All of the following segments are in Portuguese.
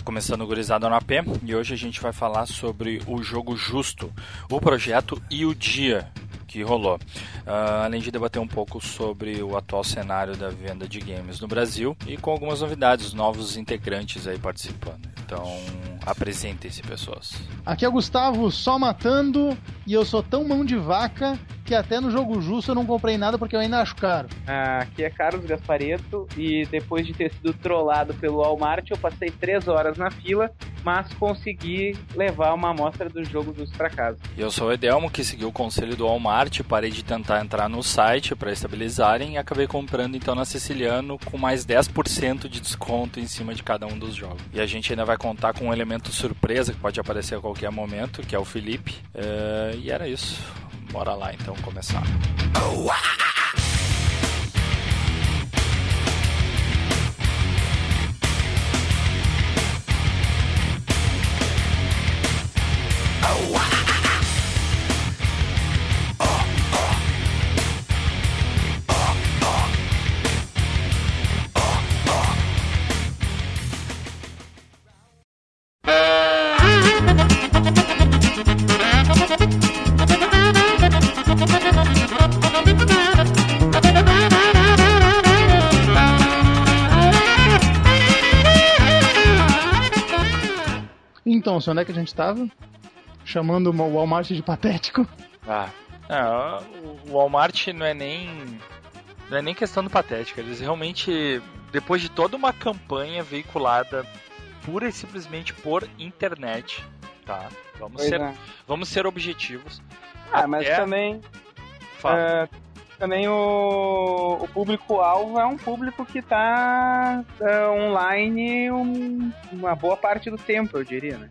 Tá começando o Gurizada no AP e hoje a gente vai falar sobre o jogo justo, o projeto e o dia que rolou. Uh, além de debater um pouco sobre o atual cenário da venda de games no Brasil e com algumas novidades, novos integrantes aí participando. Então, apresentem-se, pessoas. Aqui é o Gustavo, só matando, e eu sou tão mão de vaca que até no jogo justo eu não comprei nada porque eu ainda acho caro. Ah, aqui é Carlos Gaspareto, e depois de ter sido trollado pelo Walmart, eu passei três horas na fila, mas consegui levar uma amostra do jogo justo para casa. Eu sou o Edelmo, que seguiu o conselho do Walmart, parei de tentar entrar no site para estabilizarem e acabei comprando então na Siciliano com mais 10% de desconto em cima de cada um dos jogos. E a gente ainda vai contar com um elemento surpresa que pode aparecer a qualquer momento, que é o Felipe. Uh, e era isso. Bora lá então começar. Oh, ah! Então, onde é que a gente tava? Chamando o Walmart de patético. Ah, o Walmart não é nem. Não é nem questão do patético. Eles realmente, depois de toda uma campanha veiculada pura e simplesmente por internet, tá? Vamos, ser, é. vamos ser objetivos. Ah, mas também. É, também o, o público-alvo é um público que está é, online um, uma boa parte do tempo, eu diria, né?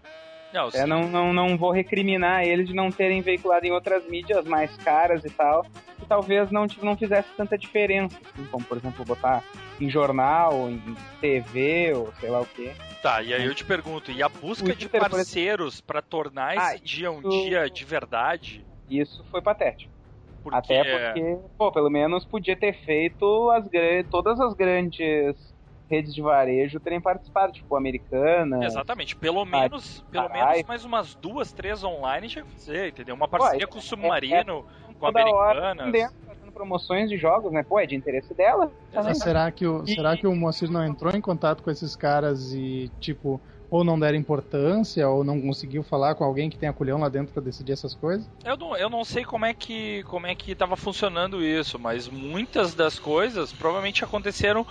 Não, é, não, não, não vou recriminar eles de não terem veiculado em outras mídias mais caras e tal, que talvez não, não fizesse tanta diferença, assim, como por exemplo botar em jornal, em TV ou sei lá o que. Tá, e aí eu te pergunto, e a busca de parceiros para tornar esse ah, dia um dia de verdade? Isso foi patético. Porque... Até porque, pô, pelo menos podia ter feito as todas as grandes redes de varejo terem participado, tipo Americana. Exatamente, pelo menos, pelo menos mais umas duas, três online tinha que fazer, entendeu? Uma parceria Pô, com o Submarino, é, é, com a Americana. Fazendo promoções de jogos, né? Pô, é de interesse dela. Será que o, e... será que o Moacir não entrou em contato com esses caras e, tipo, ou não deram importância, ou não conseguiu falar com alguém que tem a culhão lá dentro para decidir essas coisas? Eu não, eu não sei como é que como é que estava funcionando isso, mas muitas das coisas provavelmente aconteceram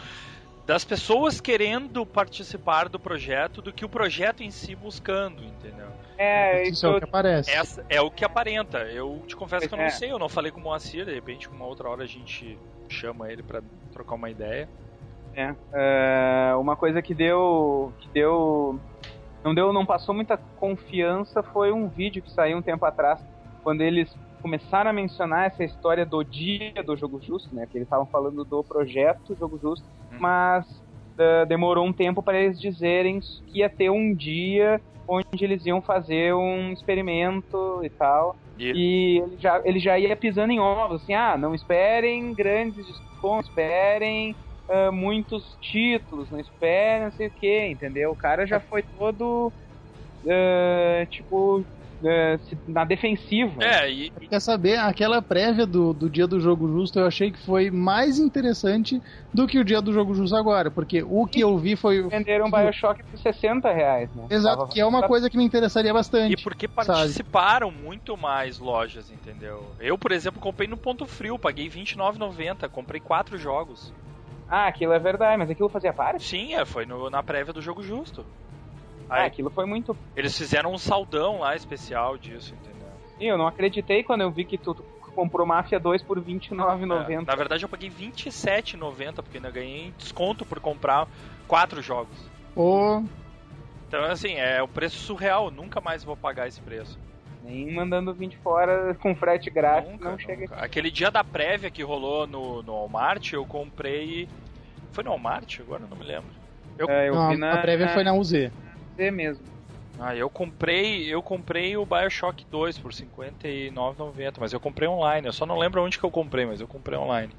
das pessoas querendo participar do projeto do que o projeto em si buscando, entendeu? É, isso é o que aparece. Essa é o que aparenta. Eu te confesso que eu não é. sei, eu não falei com o Moacir, de repente uma outra hora a gente chama ele para trocar uma ideia. É, é, uma coisa que deu que deu não deu não passou muita confiança foi um vídeo que saiu um tempo atrás quando eles começaram a mencionar essa história do dia do jogo justo, né? Que eles estavam falando do projeto jogo justo, hum. mas uh, demorou um tempo para eles dizerem que ia ter um dia onde eles iam fazer um experimento e tal. Yeah. E ele já, ele já ia pisando em ovos, assim, ah, não esperem grandes descontos, esperem uh, muitos títulos, não esperem não sei o que, entendeu? O cara já foi todo, uh, tipo, é, na defensiva. É, e... Quer saber, aquela prévia do, do dia do jogo justo eu achei que foi mais interessante do que o dia do jogo justo agora, porque o que eu vi foi. Venderam um Bioshock por 60 reais, né? Exato, Tava... que é uma coisa que me interessaria bastante. E porque participaram sabe? muito mais lojas, entendeu? Eu, por exemplo, comprei no Ponto Frio, paguei R$29,90, comprei quatro jogos. Ah, aquilo é verdade, mas aquilo fazia parte? Sim, é, foi no, na prévia do jogo justo. Aí, ah, aquilo foi muito. Eles fizeram um saldão lá especial disso, entendeu? Sim, eu não acreditei quando eu vi que tu comprou Mafia 2 por R$29,90. É, na verdade, eu paguei R$27,90 porque ainda ganhei desconto por comprar quatro jogos. Oh. Então, assim, é o preço surreal. Nunca mais vou pagar esse preço. Nem mandando 20 fora com frete grátis, nunca, não chega. Nunca. Aquele dia da prévia que rolou no, no Walmart, eu comprei. Foi no Walmart? Agora não me lembro. Eu... É, eu não, na... A prévia foi na UZ mesmo. Ah, eu comprei, eu comprei o BioShock 2 por R$ 59,90, mas eu comprei online. Eu só não lembro onde que eu comprei, mas eu comprei online.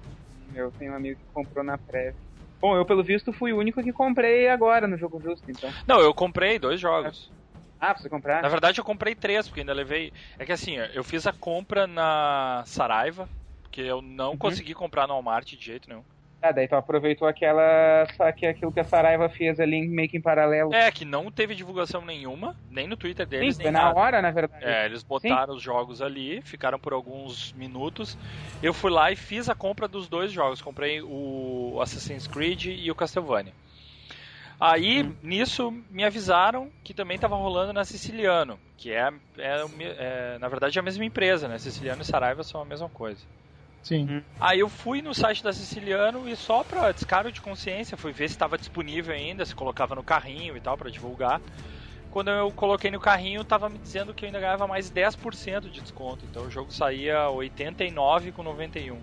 Eu tenho um amigo que comprou na pré. Bom, eu pelo visto fui o único que comprei agora no jogo justo, então. Não, eu comprei dois jogos. Ah, pra você comprar? Na verdade eu comprei três, porque ainda levei. É que assim, eu fiz a compra na Saraiva, porque eu não uhum. consegui comprar no Walmart de jeito nenhum. Ah, daí tu aproveitou aquela. Que aquilo que a Saraiva fez ali meio que em paralelo. É, que não teve divulgação nenhuma, nem no Twitter deles. Sim, foi na hora, na verdade. É, eles botaram Sim. os jogos ali, ficaram por alguns minutos. Eu fui lá e fiz a compra dos dois jogos. Comprei o Assassin's Creed e o Castlevania. Aí, hum. nisso, me avisaram que também estava rolando na Siciliano, que é, é, é, na verdade, a mesma empresa, né? Siciliano e Saraiva são a mesma coisa. Sim. Uhum. Aí eu fui no site da Siciliano e só pra descaro de consciência, fui ver se estava disponível ainda, se colocava no carrinho e tal para divulgar. Quando eu coloquei no carrinho, tava me dizendo que eu ainda ganhava mais 10% de desconto. Então o jogo saía 89 com 91. Aí...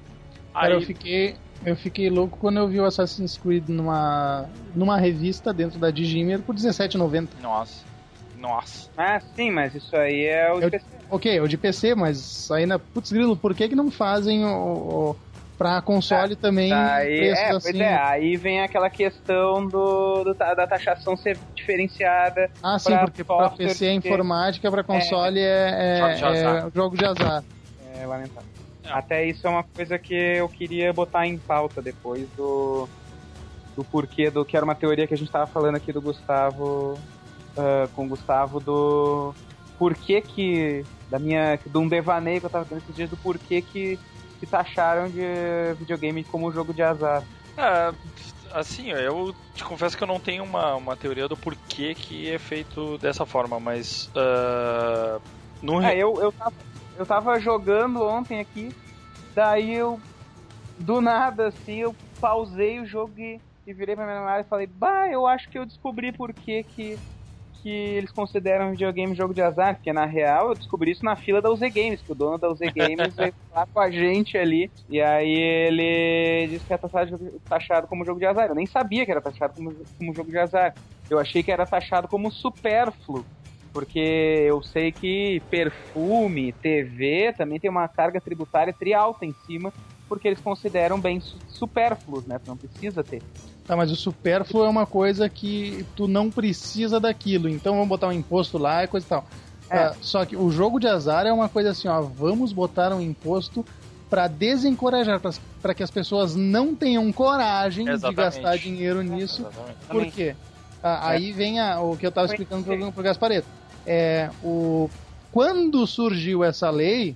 Cara, eu fiquei, eu fiquei louco quando eu vi o Assassin's Creed numa, numa revista dentro da Digimer por 17,90. Nossa. Nossa. Ah, sim, mas isso aí é o eu, PC. Ok, o de PC, mas ainda, putz grilo, por que que não fazem o, o pra console ah, também aí, é, assim? Pois é, aí vem aquela questão do, do da taxação ser diferenciada. Ah, sim, porque pra PC é informática, pra console é, é, jogo, de é jogo de azar. É lamentável. Até isso é uma coisa que eu queria botar em pauta depois do, do porquê do que era uma teoria que a gente tava falando aqui do Gustavo uh, com o Gustavo do porquê que da minha. de um devaneio que eu tava tendo esses dias do porquê que, que taxaram de videogame como jogo de azar. É, assim, eu te confesso que eu não tenho uma, uma teoria do porquê que é feito dessa forma, mas. Uh, no... É, eu, eu, tava, eu tava jogando ontem aqui, daí eu. Do nada, assim, eu pausei o jogo e, e virei pra minha memória e falei, bah, eu acho que eu descobri por que que que eles consideram videogame jogo de azar, porque na real eu descobri isso na fila da UZ Games, que o dono da UZ Games veio falar com a gente ali, e aí ele disse que era taxado, taxado como jogo de azar. Eu nem sabia que era taxado como, como jogo de azar. Eu achei que era taxado como supérfluo, porque eu sei que perfume, TV também tem uma carga tributária tri alta em cima, porque eles consideram bem supérfluos, né? Tu não precisa ter. Tá, mas o supérfluo é uma coisa que tu não precisa daquilo, então vamos botar um imposto lá e coisa e tal. É. Uh, só que o jogo de azar é uma coisa assim, ó, vamos botar um imposto para desencorajar, para que as pessoas não tenham coragem Exatamente. de gastar dinheiro nisso. Exatamente. Por quê? Uh, aí vem a, o que eu estava explicando pro, pro Gaspareto. É, o, quando surgiu essa lei,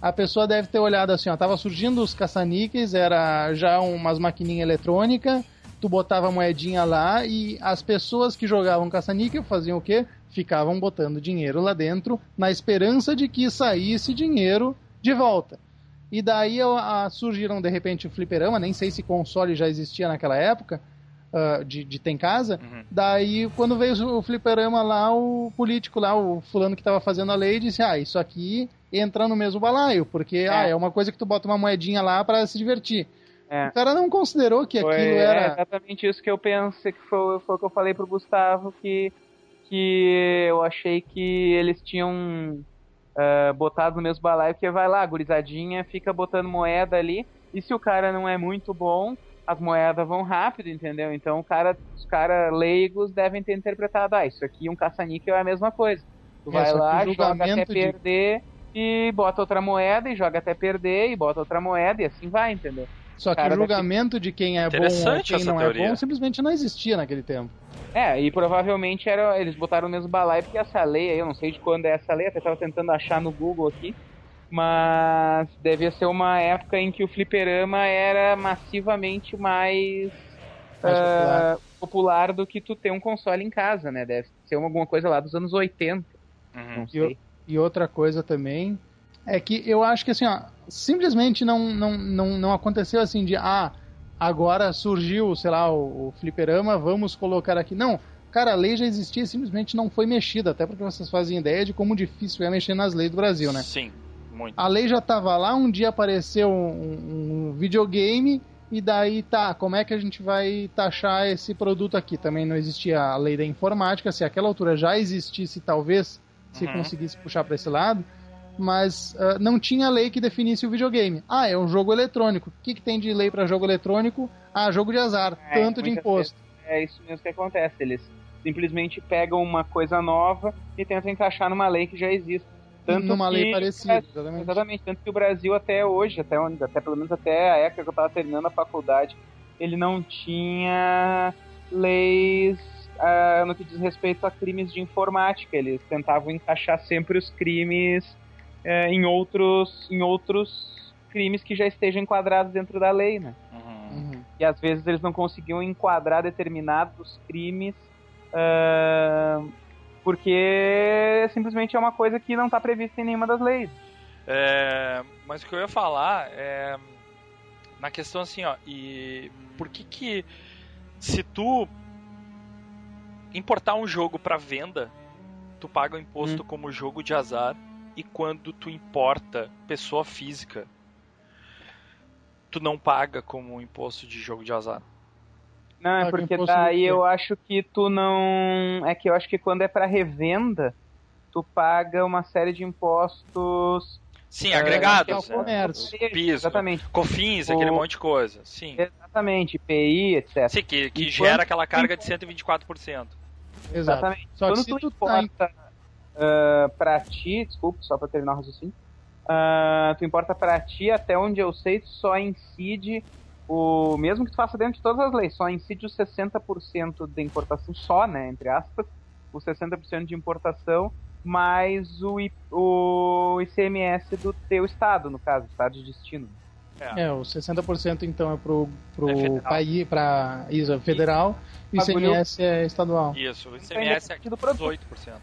a pessoa deve ter olhado assim, ó, tava surgindo os caça-níqueis, era já umas maquininhas eletrônicas, tu botava moedinha lá e as pessoas que jogavam caça-níquel faziam o quê? Ficavam botando dinheiro lá dentro na esperança de que saísse dinheiro de volta. E daí a, surgiram de repente o fliperama, nem sei se console já existia naquela época, uh, de, de ter em casa. Uhum. Daí quando veio o fliperama lá, o político lá, o fulano que estava fazendo a lei, disse: Ah, isso aqui entra no mesmo balaio, porque é, ah, é uma coisa que tu bota uma moedinha lá para se divertir. É. O cara não considerou que foi, aquilo era. É exatamente isso que eu pensei, que foi, foi o que eu falei pro Gustavo, que, que eu achei que eles tinham uh, botado no mesmo balaio, porque vai lá, gurizadinha fica botando moeda ali, e se o cara não é muito bom, as moedas vão rápido, entendeu? Então o cara, os caras leigos devem ter interpretado, ah, isso aqui um caça-níquel é a mesma coisa. Tu é, vai lá, joga até de... perder e bota outra moeda e joga até perder e bota outra moeda e assim vai, entendeu? Só que o julgamento de quem é bom ou quem não teoria. é bom simplesmente não existia naquele tempo. É, e provavelmente era, eles botaram o mesmo balaio porque essa lei aí, eu não sei de quando é essa lei, até estava tentando achar no Google aqui, mas devia ser uma época em que o fliperama era massivamente mais, mais uh, popular. popular. do que tu ter um console em casa, né? Deve ser alguma coisa lá dos anos 80. Uhum. Não sei. E, e outra coisa também é que eu acho que assim, ó, simplesmente não, não, não, não aconteceu assim de ah, agora surgiu, sei lá, o, o fliperama, vamos colocar aqui. Não, cara, a lei já existia simplesmente não foi mexida, até porque vocês fazem ideia de como difícil é mexer nas leis do Brasil, né? Sim, muito. A lei já estava lá, um dia apareceu um, um, videogame e daí tá, como é que a gente vai taxar esse produto aqui? Também não existia a lei da informática, se aquela altura já existisse, talvez se uhum. conseguisse puxar para esse lado, mas uh, não tinha lei que definisse o videogame. Ah, é um jogo eletrônico. O que, que tem de lei para jogo eletrônico? Ah, jogo de azar, é, tanto de imposto. É isso mesmo que acontece. Eles simplesmente pegam uma coisa nova e tentam encaixar numa lei que já existe. Tanto numa que, lei parecida, exatamente. Exatamente, tanto que o Brasil até hoje, até, onde, até pelo menos até a época que eu estava terminando a faculdade, ele não tinha leis uh, no que diz respeito a crimes de informática. Eles tentavam encaixar sempre os crimes uh, em, outros, em outros crimes que já estejam enquadrados dentro da lei, né? Uhum. Uhum. E às vezes eles não conseguiam enquadrar determinados crimes uh, porque simplesmente é uma coisa que não está prevista em nenhuma das leis. É, mas o que eu ia falar é na questão assim, ó, e por que que se tu importar um jogo para venda, tu paga o imposto hum. como jogo de azar e quando tu importa pessoa física, tu não paga como imposto de jogo de azar. Não, é porque daí eu acho que tu não. É que eu acho que quando é para revenda, tu paga uma série de impostos. Sim, agregados. É, comércio. Piso, Exatamente. Cofins, o... aquele monte de coisa. Sim. Exatamente, IPI, etc. Sim, que, que gera aquela carga de 124%. Exatamente. Só Quando tu, tu importa tá... uh, pra ti, desculpa, só pra terminar o raciocínio, uh, tu importa pra ti, até onde eu sei, tu só incide o mesmo que tu faça dentro de todas as leis, só incide os 60% de importação, só, né, entre aspas, os 60% de importação, mais o, o ICMS do teu estado, no caso, estado de destino. É, é o 60% então é pro, pro é país, pra ISA federal, e o ICMS é estadual. Isso, o ICMS é 18%.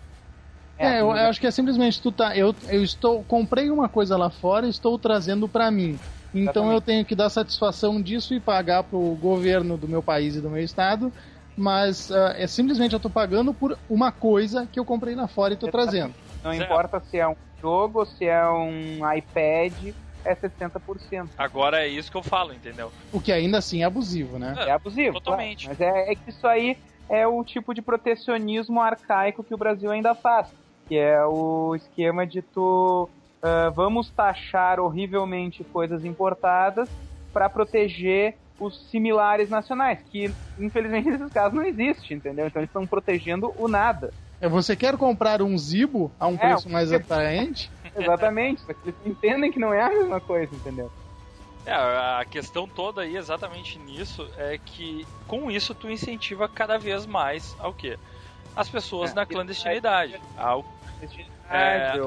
É, é eu, eu, acho que é simplesmente tu tá. Eu, eu estou. Comprei uma coisa lá fora e estou trazendo para mim. Então Exatamente. eu tenho que dar satisfação disso e pagar pro governo do meu país e do meu estado. Mas uh, é simplesmente eu estou pagando por uma coisa que eu comprei lá fora e estou trazendo. Não certo. importa se é um jogo, se é um iPad, é 60%. Agora é isso que eu falo, entendeu? O que ainda assim é abusivo, né? É, abusivo. Totalmente. Claro. Mas é, é que isso aí é o tipo de protecionismo arcaico que o Brasil ainda faz. Que é o esquema de tu uh, vamos taxar horrivelmente coisas importadas para proteger os similares nacionais, que infelizmente nesses casos não existe, entendeu? Então eles estão protegendo o nada. É, você quer comprar um Zibo a um é, preço mais atraente? Exatamente, só que eles entendem que não é a mesma coisa, entendeu? É, a questão toda aí exatamente nisso é que com isso tu incentiva cada vez mais ao quê? As pessoas é, na clandestinidade, ao é,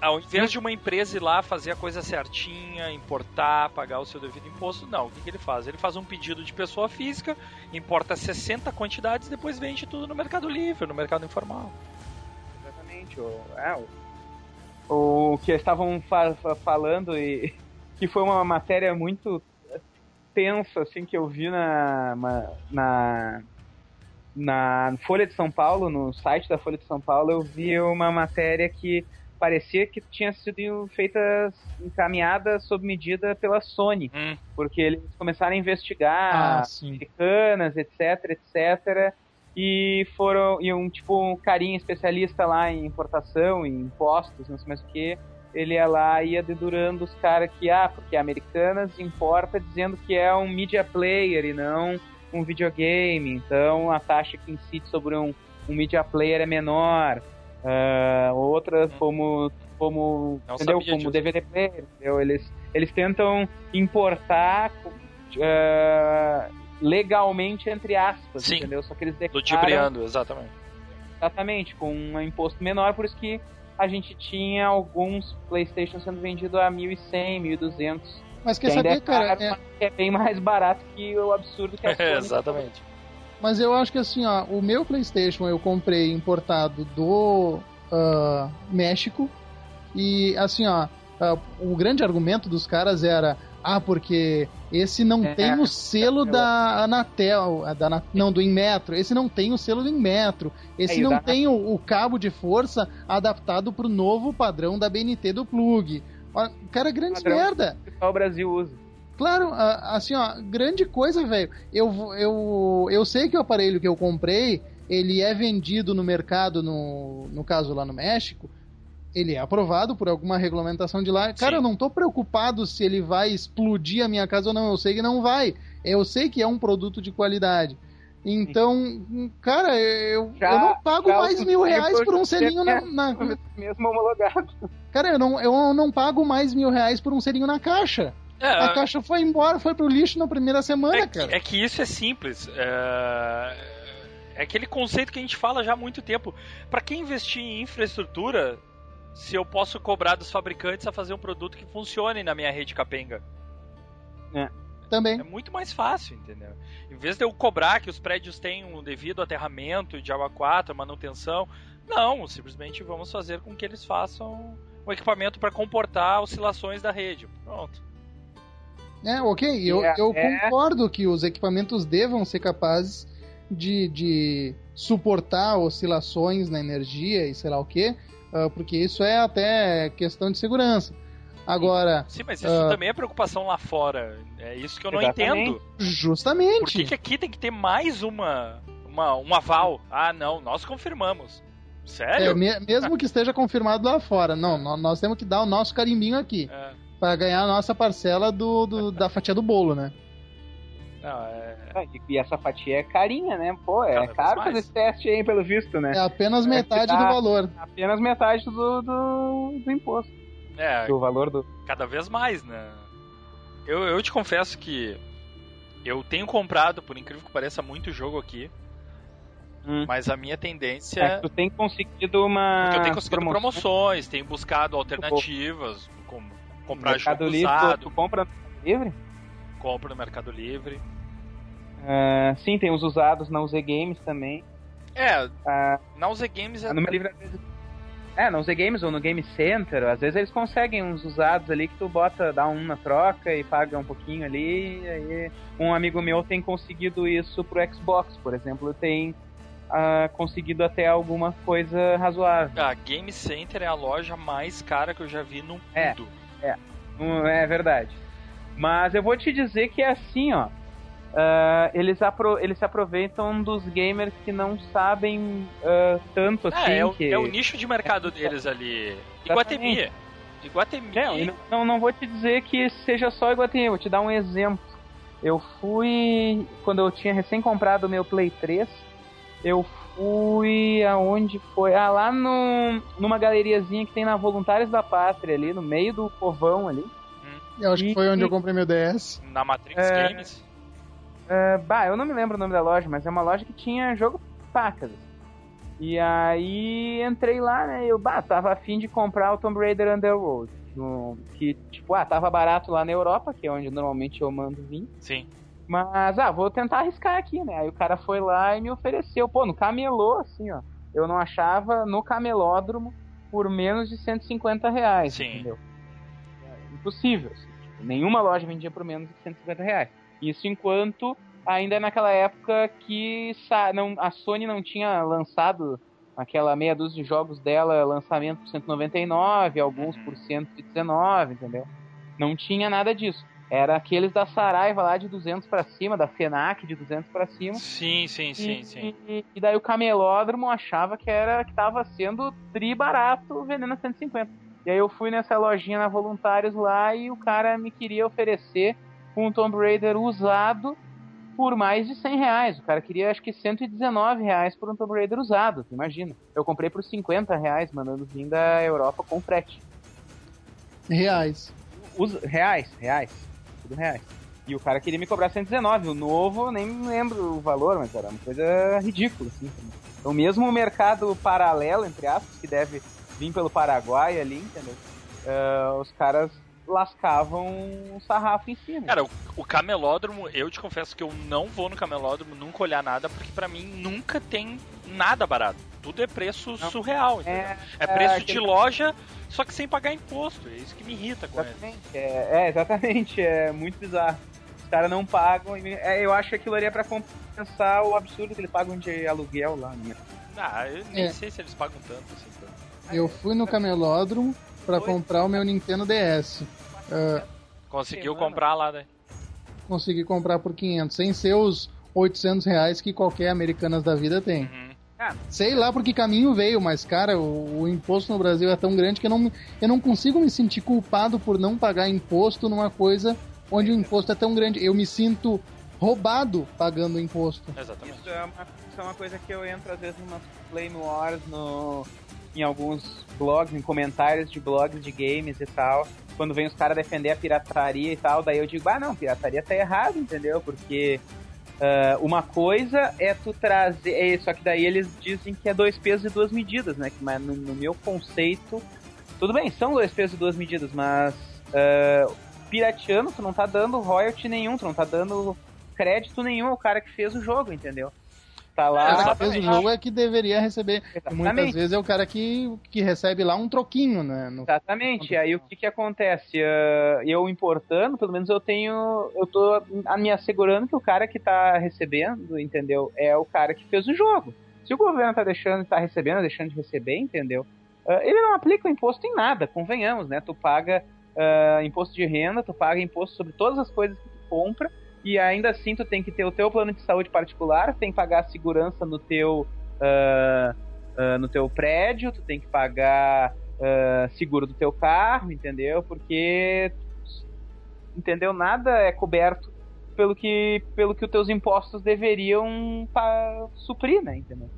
a, ao invés de uma empresa ir lá fazer a coisa certinha, importar, pagar o seu devido imposto, não. O que, que ele faz? Ele faz um pedido de pessoa física, importa 60 quantidades e depois vende tudo no Mercado Livre, no mercado informal. Exatamente. O, é, o, o que estavam fa falando e que foi uma matéria muito tensa assim que eu vi na, na na Folha de São Paulo, no site da Folha de São Paulo, eu vi uma matéria que parecia que tinha sido feita, encaminhada sob medida pela Sony, hum. porque eles começaram a investigar ah, americanas, etc, etc, e foram e um tipo um carinha especialista lá em importação, em impostos, não sei mais o que, ele ia lá e ia dedurando os caras que ah, porque Americanas importa dizendo que é um media player e não um videogame, então a taxa que incide sobre um, um media player é menor. Uh, outras hum. como como entendeu como disso. DVD player, entendeu? eles eles tentam importar uh, legalmente entre aspas, Sim. entendeu? Só que eles declaram exatamente. Exatamente, com um imposto menor, por isso que a gente tinha alguns PlayStation sendo vendidos a 1.100, 1.200 mas quer que saber, é cara? É... é... bem mais barato que o absurdo que é É, exatamente. Mas eu acho que assim, ó, o meu PlayStation eu comprei importado do uh, México e assim, ó, uh, o grande argumento dos caras era ah, porque esse não é, tem o selo é, da Anatel, da, não, do Inmetro. Esse não tem o selo do Inmetro. Esse é, não tem o, o, cabo de força adaptado para o novo padrão da BNT do plug. Cara, grande merda. Que o Brasil usa. Claro, assim, ó, grande coisa, velho. Eu, eu, eu sei que o aparelho que eu comprei, ele é vendido no mercado, no, no caso lá no México, ele é aprovado por alguma regulamentação de lá. Cara, Sim. eu não tô preocupado se ele vai explodir a minha casa ou não. Eu sei que não vai. Eu sei que é um produto de qualidade. Então, cara, eu, já, eu não pago mais mil reais por um selinho na, na, Mesmo homologado. Cara, eu não, eu não pago mais mil reais por um selinho na caixa. É, a caixa foi embora, foi pro lixo na primeira semana, é cara. Que, é que isso é simples. É... é aquele conceito que a gente fala já há muito tempo. Para quem investir em infraestrutura, se eu posso cobrar dos fabricantes a fazer um produto que funcione na minha rede capenga. É. Também. É muito mais fácil, entendeu? Em vez de eu cobrar que os prédios tenham devido aterramento de água 4, manutenção, não, simplesmente vamos fazer com que eles façam um equipamento para comportar oscilações da rede. Pronto. É, ok. Eu, é, eu é... concordo que os equipamentos devam ser capazes de, de suportar oscilações na energia e sei lá o que, uh, porque isso é até questão de segurança. Agora. Sim, mas isso uh, também é preocupação lá fora. É isso que eu não exatamente. entendo. Justamente. Por que, que aqui tem que ter mais uma, uma, um aval? Ah, não, nós confirmamos. Sério? É, me, mesmo que esteja confirmado lá fora. Não, nós temos que dar o nosso carimbinho aqui. É. Pra ganhar a nossa parcela do, do da fatia do bolo, né? Não, é... Ah, e essa fatia é carinha, né? Pô, é Cada caro fazer esse teste aí, pelo visto, né? É apenas é metade do valor. Apenas metade do, do, do imposto. É. Do valor do. Cada vez mais, né? Eu, eu te confesso que eu tenho comprado, por incrível que pareça, muito jogo aqui. Hum. Mas a minha tendência. É, tu tem conseguido uma. Porque eu tenho conseguido promoção. promoções, tenho buscado alternativas, como comprar Mercado jogo Livre, usado. Tu compra no Mercado Livre? Compro no Mercado Livre. Uh, sim, tem os usados na UZ Games também. É, uh, na UZ Games é. No Livre, é, no UZ Games ou no Game Center, às vezes eles conseguem uns usados ali que tu bota, dá um na troca e paga um pouquinho ali. E aí um amigo meu tem conseguido isso pro Xbox, por exemplo, tem uh, conseguido até alguma coisa razoável. A Game Center é a loja mais cara que eu já vi no é, mundo. É, é verdade. Mas eu vou te dizer que é assim, ó. Uh, eles, apro eles se aproveitam dos gamers que não sabem uh, tanto assim. É, é, o, que... é o nicho de mercado deles ali. Iguatemi. Iguatemi. Não, não, não vou te dizer que seja só Iguatemi, vou te dar um exemplo. Eu fui. Quando eu tinha recém comprado o meu Play 3, eu fui aonde foi? Ah, lá no, numa galeriazinha que tem na Voluntários da Pátria ali, no meio do povão ali. Hum. Eu acho e, que foi onde e, eu comprei meu DS. Na Matrix é, Games? É, bah, eu não me lembro o nome da loja, mas é uma loja que tinha jogo pacas. E aí entrei lá, né? Eu bah, tava afim de comprar o Tomb Raider Underworld. No, que, tipo, ah, tava barato lá na Europa, que é onde normalmente eu mando vir. Sim. Mas, ah, vou tentar arriscar aqui, né? Aí o cara foi lá e me ofereceu, pô, no camelô, assim, ó. Eu não achava no camelódromo por menos de 150 reais, Sim. entendeu? É impossível, assim. Tipo, nenhuma loja vendia por menos de 150 reais. Isso enquanto ainda naquela época que não, a Sony não tinha lançado aquela meia dúzia de jogos dela, lançamento por 199, alguns por 119, entendeu? Não tinha nada disso. Era aqueles da Saraiva lá de 200 para cima, da Fenac de 200 para cima. Sim, sim, sim, e, sim. E, e, daí o camelódromo achava que era que tava sendo tri barato vendendo a 150. E aí eu fui nessa lojinha na Voluntários lá e o cara me queria oferecer um Tomb Raider usado por mais de 100 reais. O cara queria acho que 119 reais por um Tomb Raider usado, imagina. Eu comprei por 50 reais, mandando vir da Europa com frete. Reais. Us reais, reais tudo reais. E o cara queria me cobrar 119. O novo, nem lembro o valor, mas era uma coisa ridícula, assim. Então, mesmo o mercado paralelo, entre aspas, que deve vir pelo Paraguai ali, entendeu? Uh, os caras lascavam um sarrafo em cima. Cara, o, o, camelódromo, eu te confesso que eu não vou no camelódromo nunca olhar nada, porque para mim nunca tem nada barato. Tudo é preço não. surreal, é, é, preço é, de loja só que sem pagar imposto. É isso que me irrita com exatamente. É, é, exatamente. É muito bizarro. Os caras não pagam. É, eu acho que aquilo ali é pra compensar o absurdo que eles pagam de aluguel lá, né? Ah, eu nem é. sei se eles pagam tanto assim. Tanto. Eu fui no camelódromo para comprar o meu Nintendo DS. Uh, ah, Conseguiu comprar lá, né? Consegui comprar por 500, sem ser os 800 reais que qualquer Americanas da vida tem. Uhum. Ah. Sei lá por que caminho veio, mas, cara, o, o, imposto no Brasil é tão grande que eu não, eu não consigo me sentir culpado por não pagar imposto numa coisa onde o imposto é tão grande. Eu me sinto roubado pagando imposto. Exatamente. Isso é uma, isso é uma coisa que eu entro às vezes numa Flame Wars no, em alguns blogs, em comentários de blogs de games e tal. Quando vem os caras defender a pirataria e tal, daí eu digo, ah não, pirataria tá errado, entendeu? Porque Uh, uma coisa é tu trazer. É, só que daí eles dizem que é dois pesos e duas medidas, né? Mas no, no meu conceito. Tudo bem, são dois pesos e duas medidas, mas. Uh, pirateando, tu não tá dando royalty nenhum, tu não tá dando crédito nenhum ao cara que fez o jogo, entendeu? Tá lá. O cara que fez o jogo é que deveria receber. Muitas vezes é o cara que, que recebe lá um troquinho, né? No... Exatamente. Aí o que que acontece? Uh, eu importando, pelo menos eu tenho. Eu tô me assegurando que o cara que tá recebendo, entendeu? É o cara que fez o jogo. Se o governo tá deixando de tá recebendo, deixando de receber, entendeu? Uh, ele não aplica o imposto em nada, convenhamos, né? Tu paga uh, imposto de renda, tu paga imposto sobre todas as coisas que tu compra e ainda assim tu tem que ter o teu plano de saúde particular, tem que pagar a segurança no teu uh, uh, no teu prédio, tu tem que pagar uh, seguro do teu carro, entendeu? Porque entendeu nada é coberto pelo que pelo que os teus impostos deveriam suprir, né, entendeu?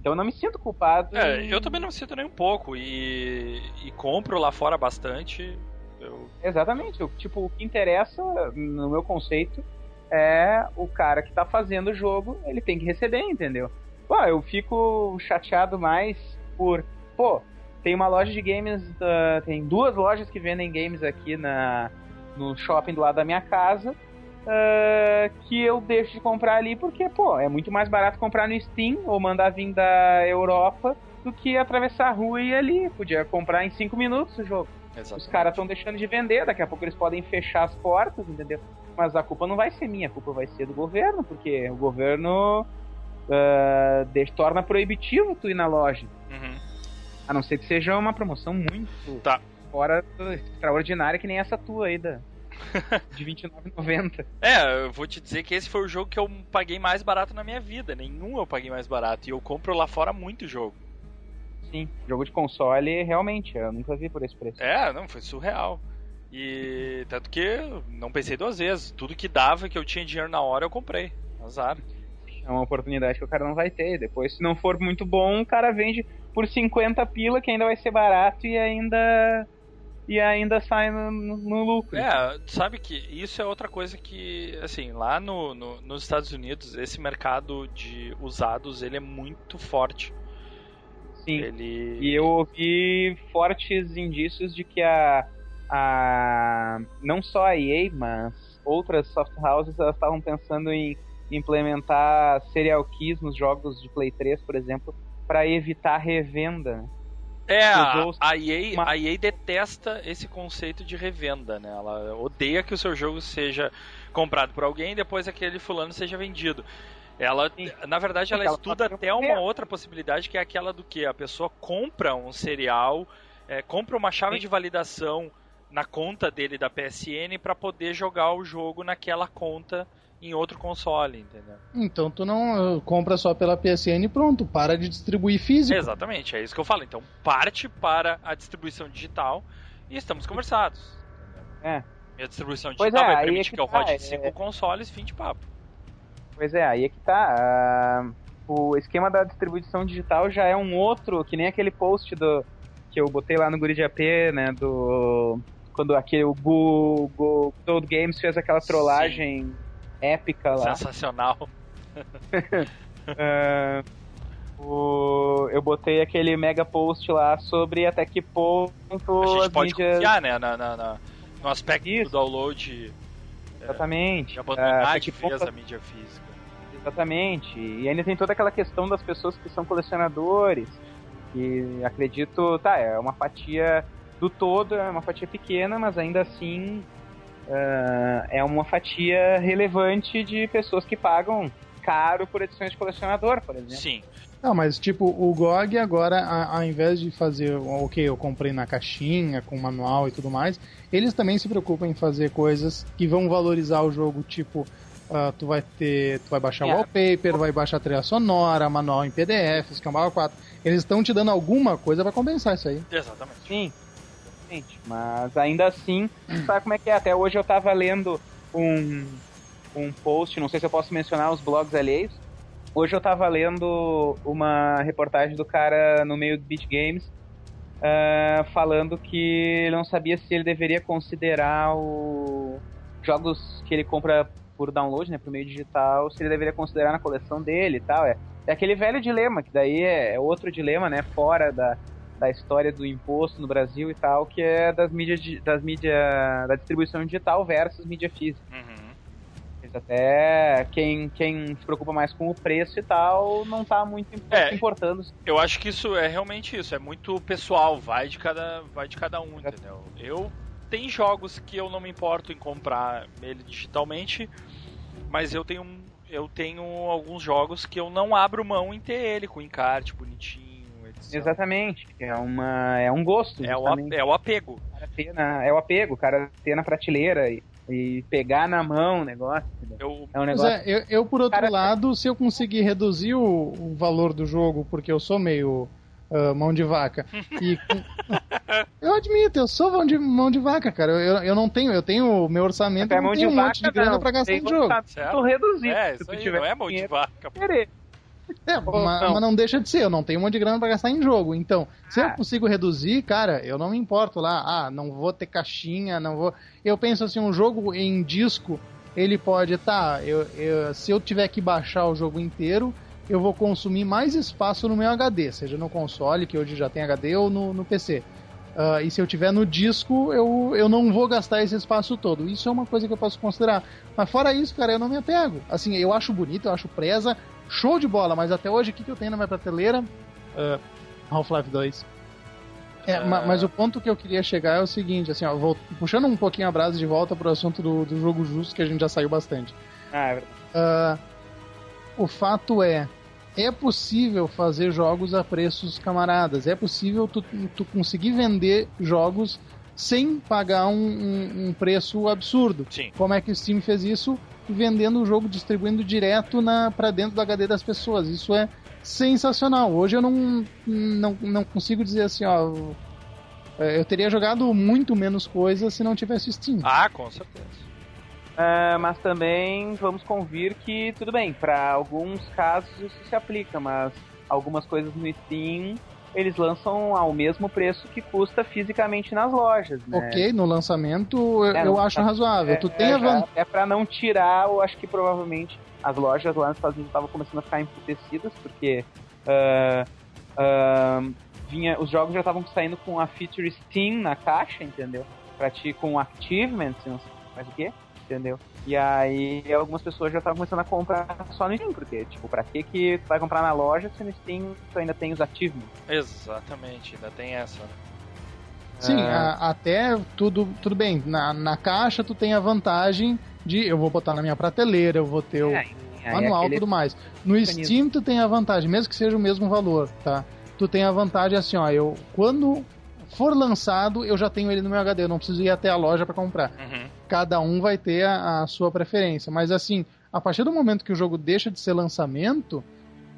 Então eu não me sinto culpado. É, eu também não me sinto nem um pouco e, e compro lá fora bastante. Eu... Exatamente. Eu, tipo, o que interessa, no meu conceito, é o cara que tá fazendo o jogo, ele tem que receber, entendeu? Pô, eu fico chateado mais por. Pô, tem uma loja de games, uh, tem duas lojas que vendem games aqui na, no shopping do lado da minha casa. Uh, que eu deixo de comprar ali porque, pô, é muito mais barato comprar no Steam ou mandar vir da Europa do que atravessar a rua e ir ali. Podia comprar em 5 minutos o jogo. Exatamente. Os caras estão deixando de vender, daqui a pouco eles podem fechar as portas, entendeu? Mas a culpa não vai ser minha, a culpa vai ser do governo, porque o governo uh, deixa, torna proibitivo tu ir na loja. Uhum. A não ser que seja uma promoção muito tá. fora extraordinária, que nem essa tua aí da, de R$29,90. É, eu vou te dizer que esse foi o jogo que eu paguei mais barato na minha vida. Nenhum eu paguei mais barato. E eu compro lá fora muito jogo. Sim, jogo de console, realmente, eu nunca vi por esse preço. É, não, foi surreal. E tanto que não pensei duas vezes. Tudo que dava, que eu tinha dinheiro na hora, eu comprei. Azar. É uma oportunidade que o cara não vai ter. Depois, se não for muito bom, o cara vende por 50 pila, que ainda vai ser barato e ainda. E ainda sai no, no lucro. É, sabe que isso é outra coisa que, assim, lá no, no, nos Estados Unidos, esse mercado de usados, ele é muito forte. Sim. Ele... E eu ouvi fortes indícios de que a, a não só a EA, mas outras soft houses elas estavam pensando em implementar serial keys nos jogos de Play 3, por exemplo, para evitar revenda. É, a, a, EA, uma... a EA detesta esse conceito de revenda, né? Ela odeia que o seu jogo seja comprado por alguém e depois aquele fulano seja vendido. Ela, Sim. na verdade, ela, ela estuda até uma outra possibilidade que é aquela do que a pessoa compra um cereal, é, compra uma chave Sim. de validação na conta dele da PSN para poder jogar o jogo naquela conta em outro console, entendeu? Então tu não uh, compra só pela PSN e pronto, para de distribuir físico. Exatamente, é isso que eu falo. Então parte para a distribuição digital e estamos conversados. É. E a distribuição digital é, vai permitir é que, que eu tá, rode 5 é... consoles, fim de papo. Pois é, aí é que tá. Uh, o esquema da distribuição digital já é um outro, que nem aquele post do que eu botei lá no Grid AP, né, do quando aquele o Go, Go Gold Games fez aquela trollagem Sim. épica lá. Sensacional. uh, o, eu botei aquele mega post lá sobre até que ponto a gente pode mídias... confiar, né, na, na, na, no aspecto Isso. do download. É, Exatamente. É, de abandonar uh, de vez ponto... a mídia física. Exatamente. E ainda tem toda aquela questão das pessoas que são colecionadores. E acredito, tá, é uma fatia do todo é uma fatia pequena, mas ainda assim uh, é uma fatia relevante de pessoas que pagam caro por edições de colecionador, por exemplo. Sim. Não, mas tipo, o GOG agora, ao invés de fazer, ok, eu comprei na caixinha, com manual e tudo mais, eles também se preocupam em fazer coisas que vão valorizar o jogo, tipo, uh, tu vai ter. Tu vai baixar yeah. wallpaper, vai baixar trilha sonora, manual em PDF, Escambau 4. Eles estão te dando alguma coisa para compensar isso aí. Exatamente. Sim. Mas ainda assim, sabe como é que é? Até hoje eu tava lendo um, um post, não sei se eu posso mencionar os blogs alheios. Hoje eu tava lendo uma reportagem do cara no meio do Beat Games uh, falando que ele não sabia se ele deveria considerar o jogos que ele compra por download, né, por meio digital, se ele deveria considerar na coleção dele e tal. É, é aquele velho dilema, que daí é, é outro dilema, né, fora da, da história do imposto no Brasil e tal, que é das mídias, das mídias da distribuição digital versus mídia física. Uhum. Até quem, quem se preocupa mais com o preço e tal não tá muito é, importando. Eu acho que isso é realmente isso, é muito pessoal, vai de cada, vai de cada um, entendeu? Eu tem jogos que eu não me importo em comprar ele digitalmente, mas eu tenho eu tenho alguns jogos que eu não abro mão em ter ele com encarte bonitinho, etc. Exatamente, é uma é um gosto. É o, é o apego. Na, é o apego, o cara ter na prateleira e e pegar na mão o negócio. Eu, é um negócio. É, eu, eu, por outro Cara, lado, se eu conseguir reduzir o, o, valor do jogo, porque eu sou meio uh, mão de vaca, e. eu admito, eu sou mão de, mão de vaca, cara. Eu, eu não tenho, eu tenho meu orçamento, não tenho um vaca, monte de grana não. pra gastar em jogo. Tô reduzindo. É, isso aí, não é mão de vaca. Querer. É, mas, não. mas, não deixa de ser, eu não tenho um monte de grana pra gastar em jogo. Então, se ah. eu consigo reduzir, cara, eu não me importo lá. Ah, não vou ter caixinha, não vou. Eu penso assim, um jogo em disco, ele pode, tá, eu, eu, se eu tiver que baixar o jogo inteiro, eu vou consumir mais espaço no meu HD, seja no console, que hoje já tem HD, ou no, no PC. Uh, ah, e se eu tiver no disco, eu, eu não vou gastar esse espaço todo. Isso é uma coisa que eu posso considerar. Mas fora isso, cara, eu não me apego. Assim, eu acho bonito, eu acho presa, show de bola, mas até hoje o que, que eu tenho na minha prateleira? Uh, Half-Life 2. É, uh... mas o ponto que eu queria chegar é o seguinte, assim, ó, vou, puxando um pouquinho a brasa de volta pro assunto do, do jogo justo, que a gente já saiu bastante. Ah, é verdade. O fato é, é possível fazer jogos a preços camaradas, é possível tu, tu conseguir vender jogos sem pagar um, um, um preço absurdo. Sim. Como é que o Steam fez isso? vendendo o jogo, distribuindo direto para dentro do HD das pessoas. Isso é sensacional. Hoje eu não, não, não consigo dizer assim, ó. Eu teria jogado muito menos coisas se não tivesse Steam. Ah, com certeza. Uh, mas também vamos convir que, tudo bem, para alguns casos isso se aplica, mas algumas coisas no Steam eles lançam ao mesmo preço que custa fisicamente nas lojas. Né? Ok, no lançamento eu, é, eu acho tá, razoável. É, tu tem é, van... é para não tirar, eu acho que provavelmente as lojas lá nos Estados Unidos estavam começando a ficar emputecidas, porque uh, uh, vinha, os jogos já estavam saindo com a feature Steam na caixa, entendeu? Pra ti com achievements, não sei mais o que, entendeu? E aí algumas pessoas já estavam começando a comprar só no Steam, porque, tipo, pra que que tu vai comprar na loja se no Steam tu ainda tem os achievements? Exatamente, ainda tem essa, né? Sim, é... a, até tudo, tudo bem. Na, na caixa tu tem a vantagem de eu vou botar na minha prateleira, eu vou ter o é, manual e tudo mais. No mecanismo. Steam tu tem a vantagem, mesmo que seja o mesmo valor, tá? Tu tem a vantagem assim, ó, eu quando for lançado, eu já tenho ele no meu HD, eu não preciso ir até a loja para comprar. Uhum. Cada um vai ter a, a, sua preferência. Mas assim, a partir do momento que o jogo deixa de ser lançamento,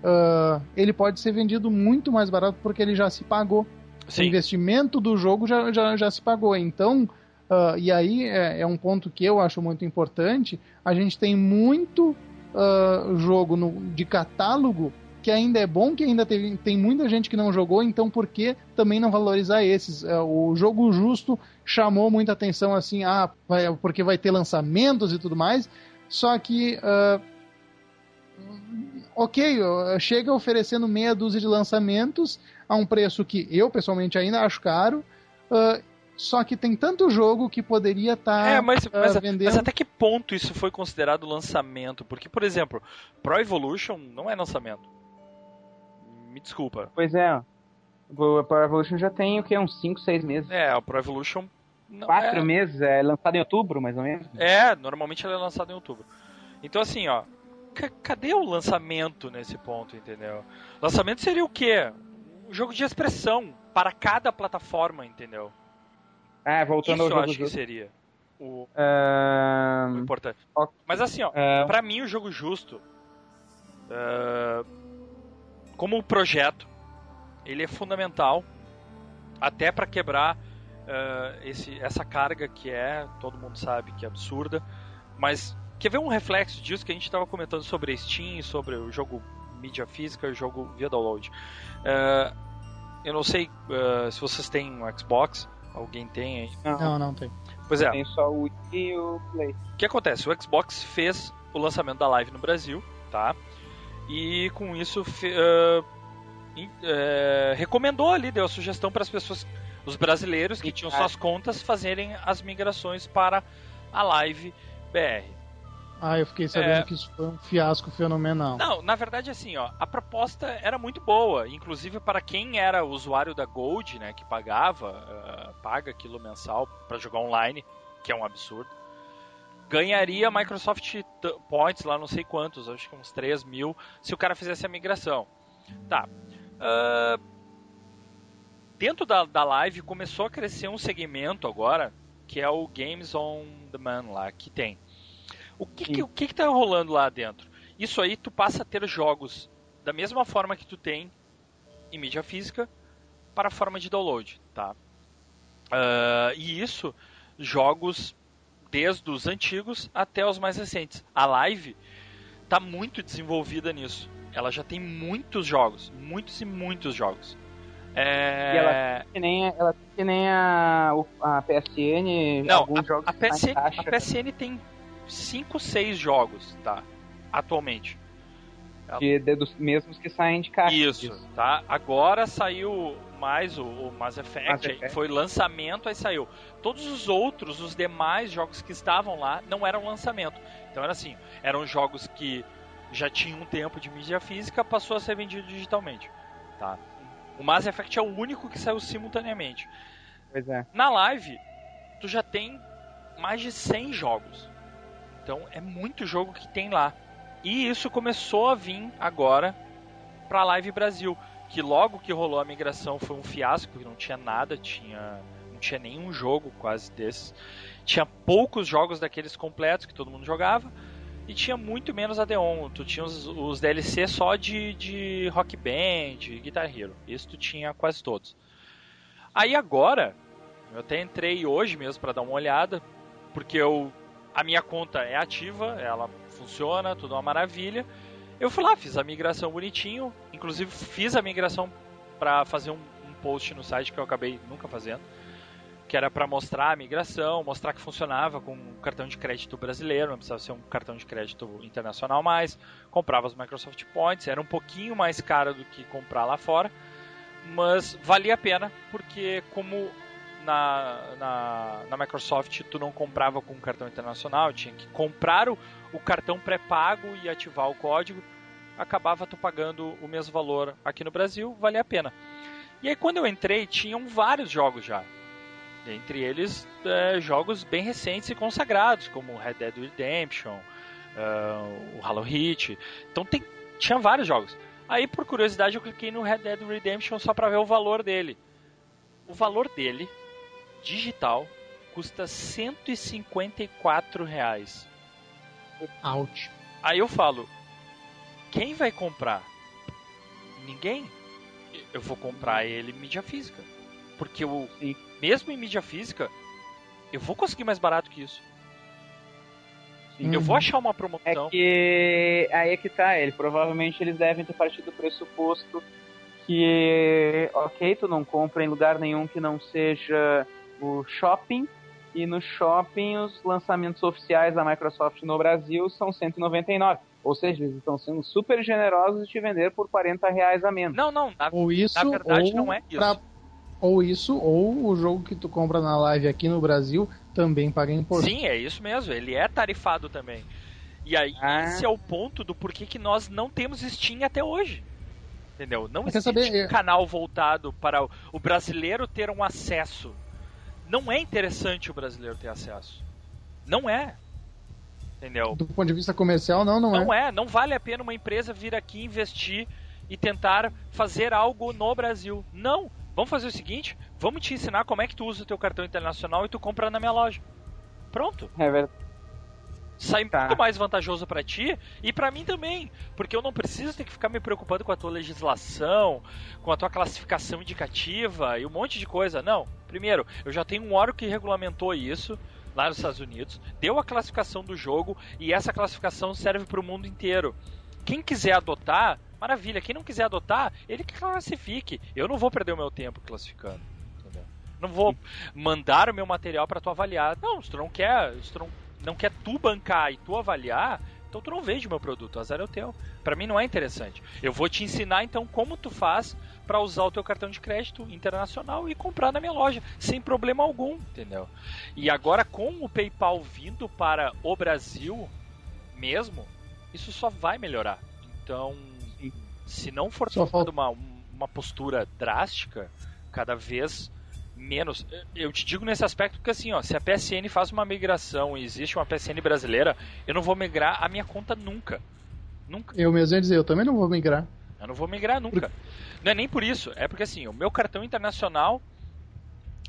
uh, ele pode ser vendido muito mais barato porque ele já se pagou. Sim. O investimento do jogo já, já, já se pagou. Então, uh, e aí é, é, um ponto que eu acho muito importante, a gente tem muito uh, jogo no, de catálogo que ainda é bom, que ainda tem, tem muita gente que não jogou, então por que também não valorizar esses? É, o jogo justo chamou muita atenção assim, ah, vai, porque vai ter lançamentos e tudo mais, só que. Uh, ok, chega oferecendo meia dúzia de lançamentos a um preço que eu pessoalmente ainda acho caro. Uh, só que tem tanto jogo que poderia estar tá, é, mas, mas, uh, vendendo. Mas até que ponto isso foi considerado lançamento? Porque, por exemplo, Pro Evolution não é lançamento. Me desculpa. Pois é. O Pro Evolution já tem o que? Uns 5, 6 meses. É, o Pro Evolution. Quatro é... meses, é lançado em outubro, mais ou menos. É, normalmente ele é lançado em outubro. Então assim, ó. Cadê o lançamento nesse ponto, entendeu? Lançamento seria o quê? Um jogo de expressão para cada plataforma, entendeu? É, voltando Isso ao jogo. Isso eu acho que seria. O, uh... o importante. Okay. Mas assim, ó, uh... pra mim o jogo justo, uh... como projeto, ele é fundamental até para quebrar uh, esse, essa carga que é, todo mundo sabe que é absurda, mas quer ver um reflexo disso que a gente estava comentando sobre Steam, sobre o jogo mídia física, o jogo via download. Uh, eu não sei uh, se vocês têm um Xbox, alguém tem aí? Não, não, não tem. Pois é. Tem só o Wii e o Play. O que acontece? O Xbox fez o lançamento da Live no Brasil, tá? E com isso uh, recomendou ali, deu a sugestão para as pessoas os brasileiros que tinham suas contas fazerem as migrações para a Live BR. Ah, eu fiquei sabendo é... que isso foi um fiasco fenomenal. Não, na verdade, assim, ó, a proposta era muito boa. Inclusive para quem era usuário da Gold, né, que pagava, uh, paga aquilo mensal para jogar online, que é um absurdo, ganharia Microsoft Points lá, não sei quantos, acho que uns 3 mil, se o cara fizesse a migração. Tá. Uh, dentro da, da live começou a crescer um segmento agora, que é o Games on Demand lá, que tem. O que, que, o que, que tá rolando lá dentro? Isso aí tu passa a ter jogos da mesma forma que tu tem em mídia física para a forma de download, tá? Uh, e isso, jogos desde os antigos até os mais recentes. A Live está muito desenvolvida nisso. Ela já tem muitos jogos, muitos e muitos jogos. É... E ela que nem, ela que nem a, a PSN. Não, a, jogos a, PSN, a PSN tem 5, 6 jogos, tá? Atualmente. De, de, dos mesmos que saem de caixa. Isso, Isso, tá? Agora saiu mais o, o Mass Effect, Mass Effect. foi lançamento, aí saiu. Todos os outros, os demais jogos que estavam lá, não eram lançamento. Então era assim, eram jogos que já tinham um tempo de mídia física, passou a ser vendido digitalmente, tá? O Mass Effect é o único que saiu simultaneamente. Pois é. Na live, tu já tem mais de 100 jogos. Então é muito jogo que tem lá. E isso começou a vir agora pra Live Brasil. Que logo que rolou a migração foi um fiasco, não tinha nada, tinha não tinha nenhum jogo quase desses. Tinha poucos jogos daqueles completos que todo mundo jogava e tinha muito menos Adeon. Tu tinha os, os DLC só de, de Rock Band, Guitar Hero. Isso tu tinha quase todos. Aí agora, eu até entrei hoje mesmo para dar uma olhada, porque eu, a minha conta é ativa, ela funciona, tudo é uma maravilha. Eu fui lá, fiz a migração bonitinho, inclusive fiz a migração para fazer um, um post no site que eu acabei nunca fazendo que era para mostrar a migração, mostrar que funcionava com um cartão de crédito brasileiro, não precisava ser um cartão de crédito internacional mais. Comprava os Microsoft Points, era um pouquinho mais caro do que comprar lá fora, mas valia a pena porque como na, na, na Microsoft tu não comprava com um cartão internacional, tinha que comprar o, o cartão pré-pago e ativar o código, acabava tu pagando o mesmo valor aqui no Brasil, valia a pena. E aí quando eu entrei, tinham vários jogos já. Entre eles, é, jogos bem recentes e consagrados, como Red Dead Redemption, uh, o Halo Heat. Então tem, tinha vários jogos. Aí, por curiosidade, eu cliquei no Red Dead Redemption só para ver o valor dele. O valor dele, digital, custa 154 reais. Out. Aí eu falo, quem vai comprar? Ninguém. Eu vou comprar ele mídia física. Porque o, mesmo em mídia física, eu vou conseguir mais barato que isso. Sim. Eu vou achar uma promoção. É que aí é que tá, ele provavelmente eles devem ter partido do pressuposto que ok, tu não compra em lugar nenhum que não seja o shopping e no shopping os lançamentos oficiais da Microsoft no Brasil são 199. Ou seja, eles estão sendo super generosos de te vender por 40 reais a menos. Não, não. Na, ou isso, na verdade ou não é isso. Pra ou isso, ou o jogo que tu compra na live aqui no Brasil também paga imposto. Sim, é isso mesmo, ele é tarifado também. E aí, ah. esse é o ponto do porquê que nós não temos Steam até hoje. Entendeu? Não existe saber, um canal voltado para o brasileiro ter um acesso. Não é interessante o brasileiro ter acesso. Não é. Entendeu? Do ponto de vista comercial, não, não, não é. Não é. Não vale a pena uma empresa vir aqui investir e tentar fazer algo no Brasil. Não. Vamos fazer o seguinte, vamos te ensinar como é que tu usa o teu cartão internacional e tu compra na minha loja. Pronto. É verdade. Sai tá. muito mais vantajoso para ti e para mim também, porque eu não preciso ter que ficar me preocupando com a tua legislação, com a tua classificação indicativa e um monte de coisa. Não. Primeiro, eu já tenho um órgão que regulamentou isso lá nos Estados Unidos, deu a classificação do jogo e essa classificação serve para o mundo inteiro. Quem quiser adotar, maravilha. Quem não quiser adotar, ele que classifique. Eu não vou perder o meu tempo classificando. Entendeu? Não vou mandar o meu material para tu avaliar. Não, se tu não quer, se tu não, não quer tu bancar e tu avaliar, então tu não vende o meu produto. O azar é o teu. Para mim não é interessante. Eu vou te ensinar então como tu faz para usar o teu cartão de crédito internacional e comprar na minha loja sem problema algum, entendeu? E agora com o PayPal vindo para o Brasil mesmo, isso só vai melhorar. Então, se não for tomada uma, uma postura drástica, cada vez menos. Eu te digo nesse aspecto porque assim, ó, se a PSN faz uma migração e existe uma PSN brasileira, eu não vou migrar a minha conta nunca. Nunca. Eu mesmo ia dizer, eu também não vou migrar. Eu não vou migrar nunca. Não é nem por isso, é porque assim, o meu cartão internacional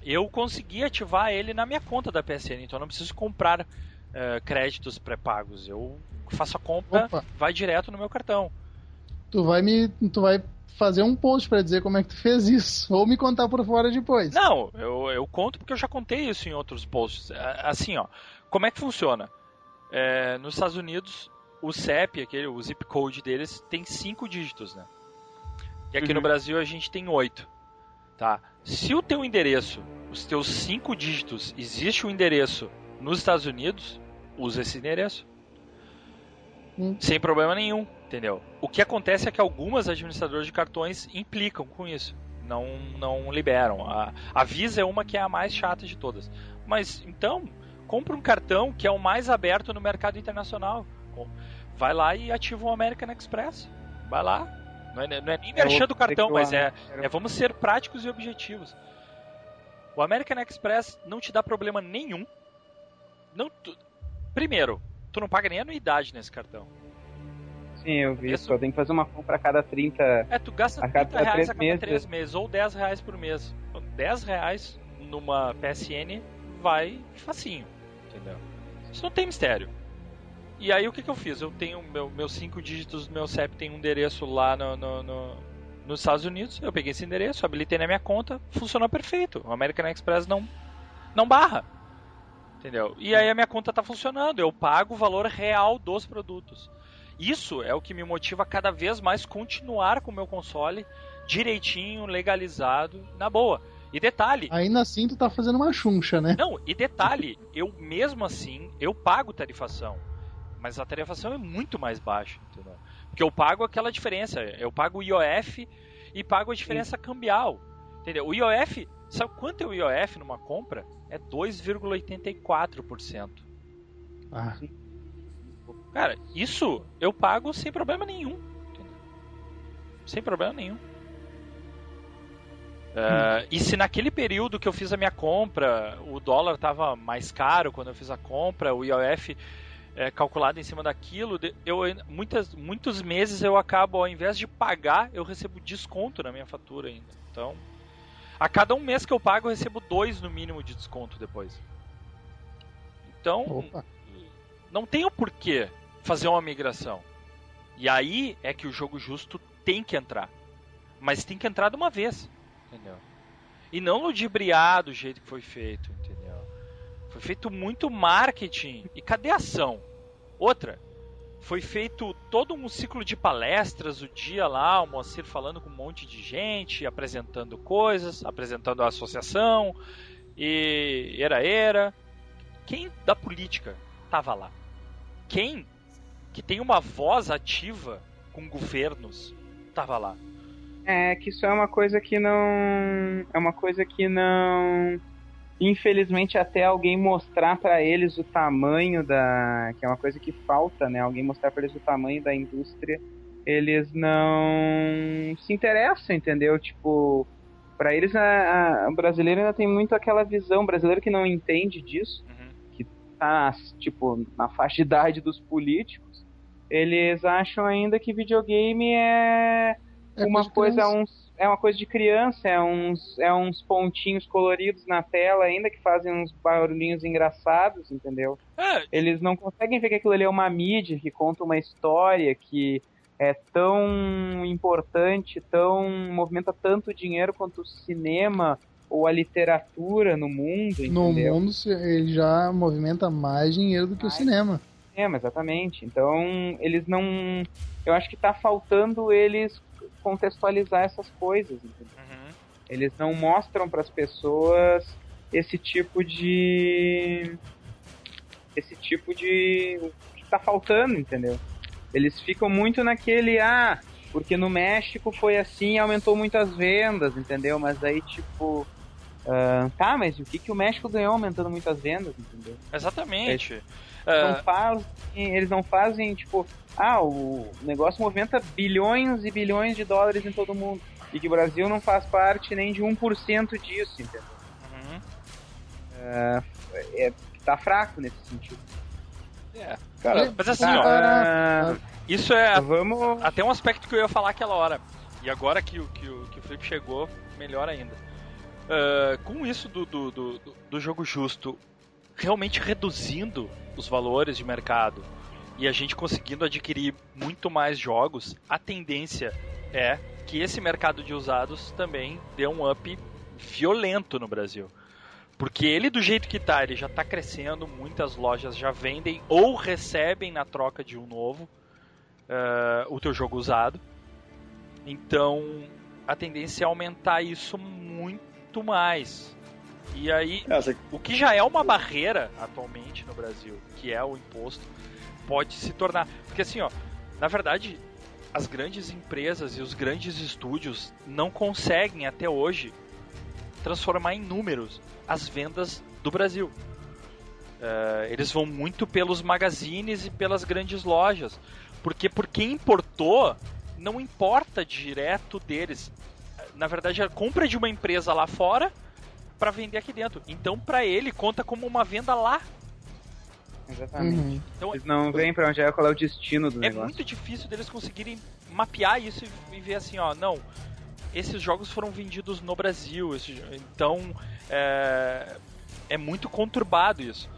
eu consegui ativar ele na minha conta da PSN, então eu não preciso comprar uh, créditos pré-pagos. Eu faço a compra, Opa. vai direto no meu cartão. Tu vai me. Tu vai fazer um post para dizer como é que tu fez isso. Ou me contar por fora depois. Não, eu, eu conto porque eu já contei isso em outros posts. Assim, ó. Como é que funciona? É, nos Estados Unidos, o CEP, aquele, o zip code deles, tem cinco dígitos, né? E aqui uhum. no Brasil a gente tem oito. Tá? Se o teu endereço, os teus cinco dígitos, existe um endereço nos Estados Unidos, usa esse endereço. Hum. Sem problema nenhum, entendeu? O que acontece é que algumas administradoras de cartões implicam com isso. Não, não liberam. A, a Visa é uma que é a mais chata de todas. Mas então, compra um cartão que é o mais aberto no mercado internacional. Vai lá e ativa o American Express. Vai lá. Não é, não é nem merchan do cartão, mas é, é vamos ser práticos e objetivos. O American Express não te dá problema nenhum. Não, tu, primeiro, tu não paga nem anuidade nesse cartão. Sim, eu vi. Isso. Só tem que fazer uma compra a cada 30. É, tu gasta a cada 30 reais a cada meses. 3 meses, ou 10 reais por mês. 10 reais numa PSN vai facinho, entendeu? Isso não tem mistério. E aí o que, que eu fiz? Eu tenho meu, meus cinco dígitos do meu CEP tem um endereço lá no, no, no, nos Estados Unidos. Eu peguei esse endereço, habilitei na minha conta, funcionou perfeito. O American Express não, não barra. Entendeu? E aí a minha conta está funcionando, eu pago o valor real dos produtos. Isso é o que me motiva a cada vez mais continuar com o meu console direitinho, legalizado, na boa. E detalhe. Ainda assim, tu tá fazendo uma chuncha, né? Não, e detalhe, eu mesmo assim, eu pago tarifação. Mas a tarifação é muito mais baixa, entendeu? Porque eu pago aquela diferença. Eu pago o IOF e pago a diferença Sim. cambial. Entendeu? O IOF, sabe quanto é o IOF numa compra? é 2,84%. Ah. Cara, isso eu pago sem problema nenhum. Entendeu? Sem problema nenhum. Uh, e se naquele período que eu fiz a minha compra, o dólar estava mais caro quando eu fiz a compra, o IOF é, calculado em cima daquilo, eu, muitas, muitos meses eu acabo, ao invés de pagar, eu recebo desconto na minha fatura ainda. Então, a cada um mês que eu pago, eu recebo dois no mínimo de desconto depois. Então, Opa. não tem o porquê fazer uma migração. E aí é que o jogo justo tem que entrar. Mas tem que entrar de uma vez. Entendeu? E não ludibriar do jeito que foi feito, entendeu? Foi feito muito marketing. E cadê a ação? Outra, foi feito todo um ciclo de palestras, o dia lá, o Moacir falando com um monte de gente, apresentando coisas, apresentando a associação, e era era. Quem da política estava lá? Quem que tem uma voz ativa com governos estava lá? É que isso é uma coisa que não é uma coisa que não infelizmente até alguém mostrar para eles o tamanho da que é uma coisa que falta né? Alguém mostrar para eles o tamanho da indústria eles não se interessam entendeu? Tipo para eles a, a, o brasileiro ainda tem muito aquela visão brasileiro que não entende disso uhum. que tá tipo na faixa de idade dos políticos eles acham ainda que videogame é é uma coisa, uns, é uma coisa de criança, é uns, é uns pontinhos coloridos na tela ainda que fazem uns barulhinhos engraçados, entendeu? É. Eles não conseguem ver que aquilo ali é uma mídia que conta uma história que é tão importante, tão movimenta tanto dinheiro quanto o cinema ou a literatura no mundo, entendeu? No mundo ele já movimenta mais dinheiro do que mais o cinema. Cinema, exatamente. Então, eles não eu acho que está faltando eles contextualizar essas coisas? Uhum. Eles não mostram para as pessoas esse tipo de esse tipo de que está faltando, entendeu? Eles ficam muito naquele, ah, porque no México foi assim e aumentou muitas vendas, entendeu? Mas aí, tipo. Uh, tá, mas o que, que o México ganhou aumentando muitas vendas, entendeu? Exatamente. Eles, uh... não fazem, eles não fazem, tipo, ah, o negócio movimenta bilhões e bilhões de dólares em todo mundo. E que o Brasil não faz parte nem de 1% disso, entendeu? Uhum. Uh, é, tá fraco nesse sentido. É. Cara, mas assim, ó. Isso é Vamos... até um aspecto que eu ia falar aquela hora. E agora que, o, que, o, que o Felipe chegou, melhor ainda. Uh, com isso do, do, do, do jogo justo realmente reduzindo os valores de mercado e a gente conseguindo adquirir muito mais jogos, a tendência é que esse mercado de usados também dê um up violento no Brasil. Porque ele, do jeito que tá, ele já tá crescendo, muitas lojas já vendem ou recebem na troca de um novo uh, o teu jogo usado. Então, a tendência é aumentar isso muito mais. E aí, é, o que já é uma barreira atualmente no Brasil, que é o imposto, pode se tornar. Porque assim, ó, na verdade, as grandes empresas e os grandes estúdios não conseguem até hoje transformar em números as vendas do Brasil. Uh, eles vão muito pelos magazines e pelas grandes lojas. Porque por quem importou, não importa direto deles. Na verdade, a compra de uma empresa lá fora para vender aqui dentro. Então, para ele, conta como uma venda lá. Exatamente. Uhum. Então, Eles não veem para onde é, qual é o destino do é negócio. É muito difícil deles conseguirem mapear isso e ver assim, ó, não, esses jogos foram vendidos no Brasil, então é, é muito conturbado isso.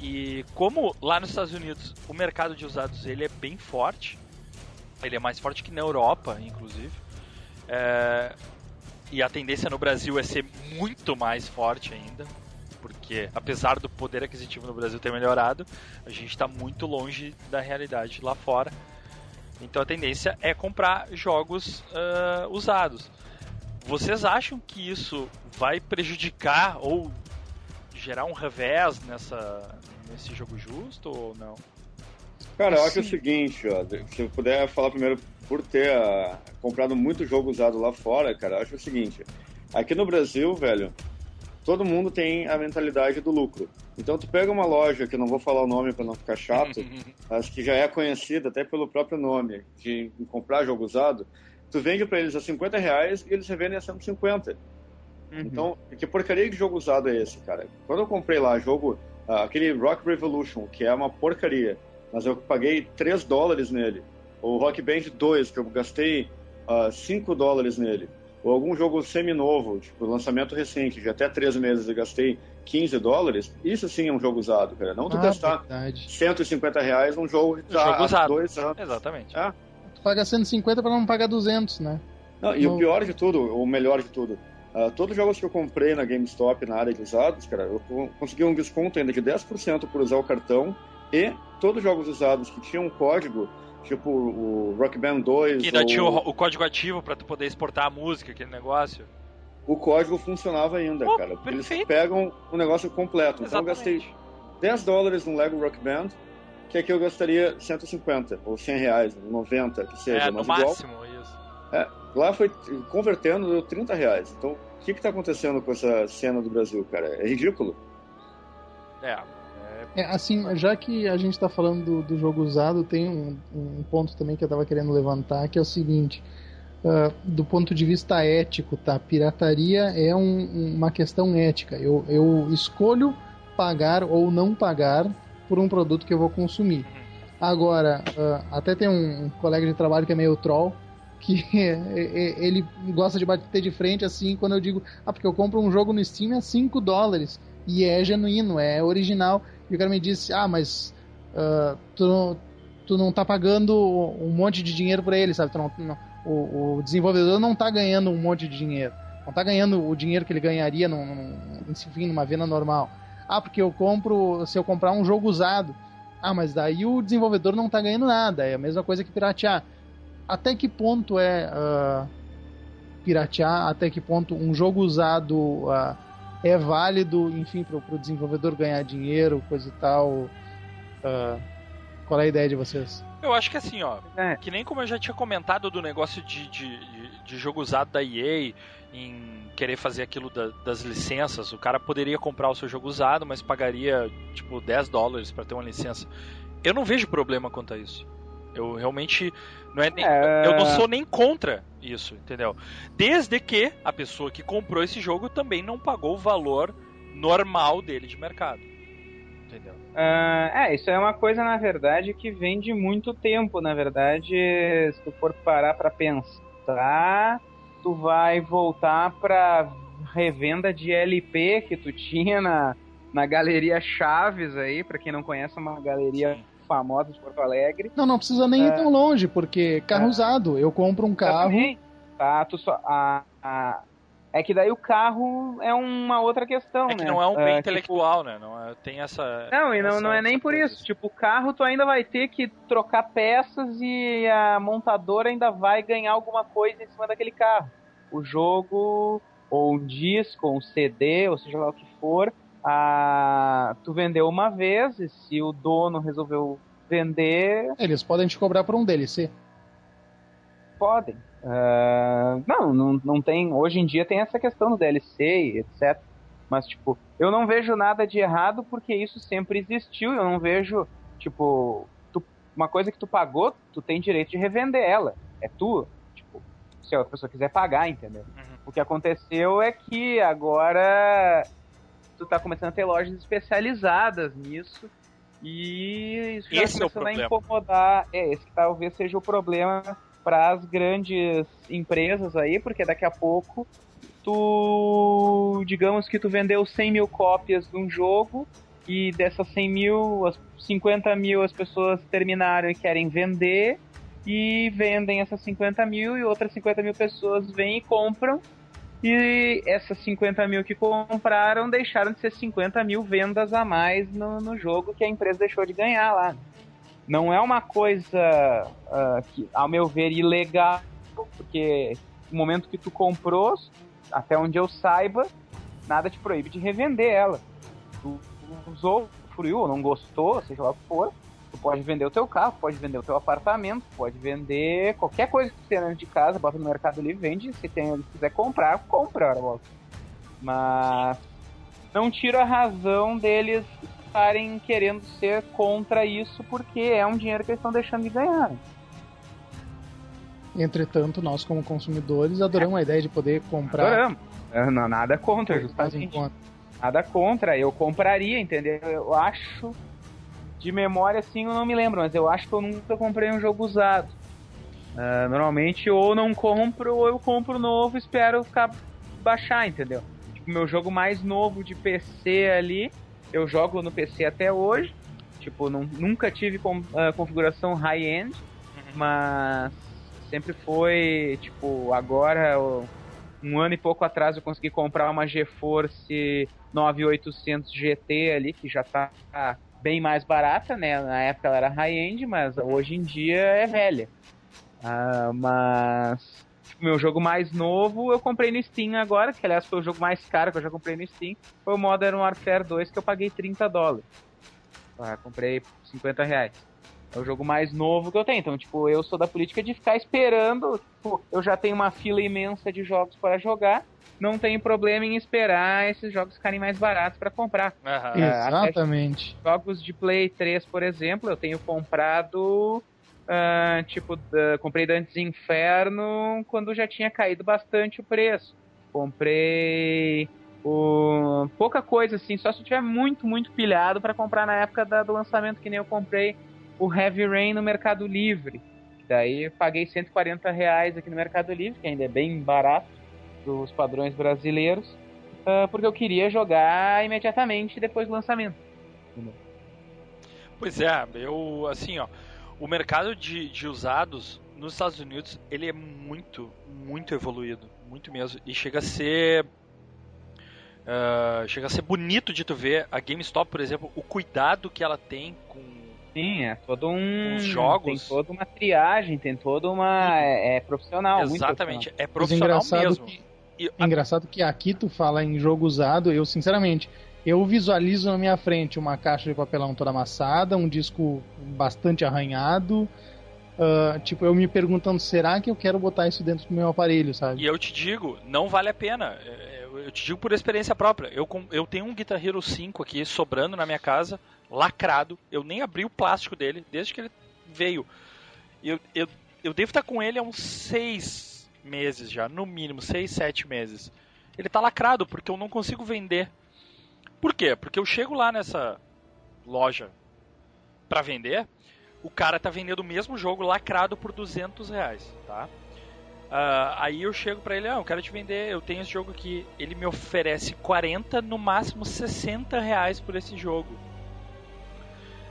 E como lá nos Estados Unidos o mercado de usados ele é bem forte, ele é mais forte que na Europa, inclusive. É, e a tendência no Brasil é ser muito mais forte ainda, porque apesar do poder aquisitivo no Brasil ter melhorado, a gente está muito longe da realidade lá fora. Então a tendência é comprar jogos uh, usados. Vocês acham que isso vai prejudicar ou gerar um revés nessa, nesse jogo justo ou não? Cara, eu acho o seguinte, ó, se eu puder falar primeiro por ter uh, comprado muito jogo usado lá fora, cara, acho o seguinte, aqui no Brasil, velho, todo mundo tem a mentalidade do lucro. Então tu pega uma loja, que eu não vou falar o nome para não ficar chato, mas que já é conhecida até pelo próprio nome, de comprar jogo usado, tu vende para eles a 50 reais e eles revendem a 150. Uhum. Então, que porcaria de jogo usado é esse, cara? Quando eu comprei lá jogo, uh, aquele Rock Revolution, que é uma porcaria, mas eu paguei 3 dólares nele. O Rock Band 2, que eu gastei uh, ah, 5 dólares nele. Ou algum jogo semi-novo, tipo lançamento recente, de até 3 meses e gastei 15 dólares, isso sim é um jogo usado, cara. Não tu ah, gastar verdade. 150 reais num jogo que tá jogo há dois anos. Exatamente. É paga 150 para não pagar 200, né? Não, e no... o pior de tudo, o melhor de tudo, uh, todos os jogos que eu comprei na GameStop, na área de usados, cara, eu consegui um desconto ainda de 10% por usar o cartão e todos os jogos usados que tinham um código, tipo o Rock Band 2... Que ainda ou... tinha o, o, código ativo para tu poder exportar a música, aquele negócio. O código funcionava ainda, oh, cara. Perfeito. Eles pegam o negócio completo. Exatamente. Então eu gastei 10 dólares no Lego Rock Band que aqui eu gastaria 150 ou 100 reais, 90, que seja. É, no igual, máximo, isso. É, lá foi convertendo deu 30 reais. Então, o que está acontecendo com essa cena do Brasil, cara? É ridículo. É. É, é assim, já que a gente está falando do, do, jogo usado, tem um, um, ponto também que eu estava querendo levantar, que é o seguinte. Uh, do ponto de vista ético, tá? Pirataria é um, uma questão ética. Eu, eu escolho pagar ou não pagar por um produto que eu vou consumir. Agora, uh, até tem um, colega de trabalho que é meio troll, que ele gosta de bater de frente assim quando eu digo, ah, porque eu compro um jogo no Steam a 5 dólares e é genuíno, é original. E o cara me disse, ah, mas uh, tu, tu não tá pagando um monte de dinheiro para ele, sabe? Não, não, o, o, desenvolvedor não tá ganhando um monte de dinheiro. Não tá ganhando o dinheiro que ele ganharia num, num, enfim, numa venda normal. Ah, porque eu compro, se eu comprar um jogo usado. Ah, mas daí o desenvolvedor não tá ganhando nada. É a mesma coisa que piratear. Até que ponto é uh, piratear? Até que ponto um jogo usado uh, é válido, enfim, para o desenvolvedor ganhar dinheiro, coisa e tal? Uh, qual é a ideia de vocês? Eu acho que assim, ó, é. que nem como eu já tinha comentado do negócio de, de, de jogo usado da EA em querer fazer aquilo da, das licenças, o cara poderia comprar o seu jogo usado, mas pagaria tipo 10 dólares para ter uma licença. Eu não vejo problema quanto a isso. Eu realmente não é, nem, é... eu não sou nem contra isso, entendeu? Desde que a pessoa que comprou esse jogo também não pagou o valor normal dele de mercado. Entendeu? Uh, é, isso é uma coisa, na verdade, que vem de muito tempo, na verdade, se tu for parar pra pensar, tu vai voltar pra revenda de LP que tu tinha na, na Galeria Chaves aí, pra quem não conhece, é uma galeria famosa de Porto Alegre. Não, não precisa nem uh, ir tão longe, porque carro uh, usado, eu compro um carro... Também, tá, tu só... A, a, é que daí o carro é uma outra questão, é que né? não é um bem uh, intelectual, tipo... né? Não é, tem essa. Não, e não, essa, não é nem por isso. Assim. Tipo, o carro tu ainda vai ter que trocar peças e a montadora ainda vai ganhar alguma coisa em cima daquele carro. O jogo, ou um disco, ou um CD, ou seja lá o que for, a... tu vendeu uma vez e se o dono resolveu vender. Eles podem te cobrar por um DLC. Podem. Uh, não, não, não tem. Hoje em dia tem essa questão do DLC, etc. Mas, tipo, eu não vejo nada de errado porque isso sempre existiu. Eu não vejo, tipo, tu, uma coisa que tu pagou, tu tem direito de revender ela. É tua. Tipo, se a outra pessoa quiser pagar, entendeu? Uhum. O que aconteceu é que agora tu tá começando a ter lojas especializadas nisso. E isso já esse começando é a incomodar. É, esse que talvez seja o problema para as grandes empresas aí, porque daqui a pouco tu, digamos que tu vendeu 100 mil cópias de um jogo e dessas 100 mil, as 50 mil as pessoas terminaram e querem vender e vendem essas 50 mil e outras 50 mil pessoas vêm e compram e essas 50 mil que compraram deixaram de ser 50 mil vendas a mais no, no jogo que a empresa deixou de ganhar lá não é uma coisa uh, que, ao meu ver, ilegal, porque no momento que tu comprou, até onde eu saiba, nada te proíbe de revender ela. Tu, usou, fruiu não gostou, seja lá o que for, pode vender o teu carro, pode vender o teu apartamento, pode vender qualquer coisa que tu tenha dentro de casa, bota no Mercado Livre, vende, se tem, se quiser comprar, compra, volta. Mas não tira a razão deles estarem querendo ser contra isso porque é um dinheiro que eles estão deixando de ganhar. Entretanto, nós como consumidores adoramos é. a ideia de poder comprar. Adoramos. Não, nada contra, justamente. Nada contra, eu compraria, entendeu? Eu acho, de memória assim, eu não me lembro, mas eu acho que eu nunca comprei um jogo usado. Uh, normalmente, ou não compro, ou eu compro novo e espero ficar baixar, entendeu? Tipo, meu jogo mais novo de PC ali, eu jogo no PC até hoje. Tipo, não, nunca tive com, uh, configuração high-end, uhum. mas sempre foi, tipo, agora, um ano e pouco atrás eu consegui comprar uma GeForce 9800 GT ali, que já tá bem mais barata, né? Na época ela era high-end, mas hoje em dia é velha. Uh, mas Tipo, meu jogo mais novo eu comprei no Steam agora, que aliás foi o jogo mais caro que eu já comprei no Steam. Foi o Modern Warfare 2 que eu paguei 30 dólares. Ah, comprei 50 reais. É o jogo mais novo que eu tenho. Então, tipo, eu sou da política de ficar esperando. Tipo, eu já tenho uma fila imensa de jogos para jogar. Não tenho problema em esperar esses jogos ficarem mais baratos para comprar. Uhum. Exatamente. Jogos de Play 3, por exemplo, eu tenho comprado Uh, tipo, uh, comprei Dantes Inferno quando já tinha caído bastante o preço. Comprei o... pouca coisa assim, só se eu tiver muito, muito pilhado para comprar na época da, do lançamento, que nem eu comprei o Heavy Rain no Mercado Livre. Daí paguei 140 reais aqui no Mercado Livre, que ainda é bem barato dos padrões brasileiros, uh, porque eu queria jogar imediatamente depois do lançamento. Pois é, eu assim, ó, o mercado de, de usados nos Estados Unidos ele é muito, muito evoluído, muito mesmo, e chega a ser uh, chega a ser bonito de tu ver a GameStop, por exemplo, o cuidado que ela tem com Sim, é todo um. Os jogos. Tem toda uma triagem, tem toda uma. É, é profissional. Exatamente, é profissional mesmo. Que, e, engraçado que aqui tu fala em jogo usado, eu sinceramente. Eu visualizo na minha frente uma caixa de papelão toda amassada, um disco bastante arranhado. Uh, tipo, eu me perguntando, será que eu quero botar isso dentro do meu aparelho, sabe? E eu te digo, não vale a pena. É, eu te digo por experiência própria. Eu, eu tenho um Guitar Hero 5 aqui sobrando na minha casa lacrado. Eu nem abri o plástico dele desde que ele veio. Eu, eu, eu devo estar com ele há uns seis meses já, no mínimo, seis, sete meses. Ele está lacrado porque eu não consigo vender. Por quê? Porque eu chego lá nessa loja para vender, o cara tá vendendo o mesmo jogo lacrado por 200 reais, tá? Uh, aí eu chego para ele, ah, eu quero te vender, eu tenho esse jogo aqui. Ele me oferece 40, no máximo 60 reais por esse jogo.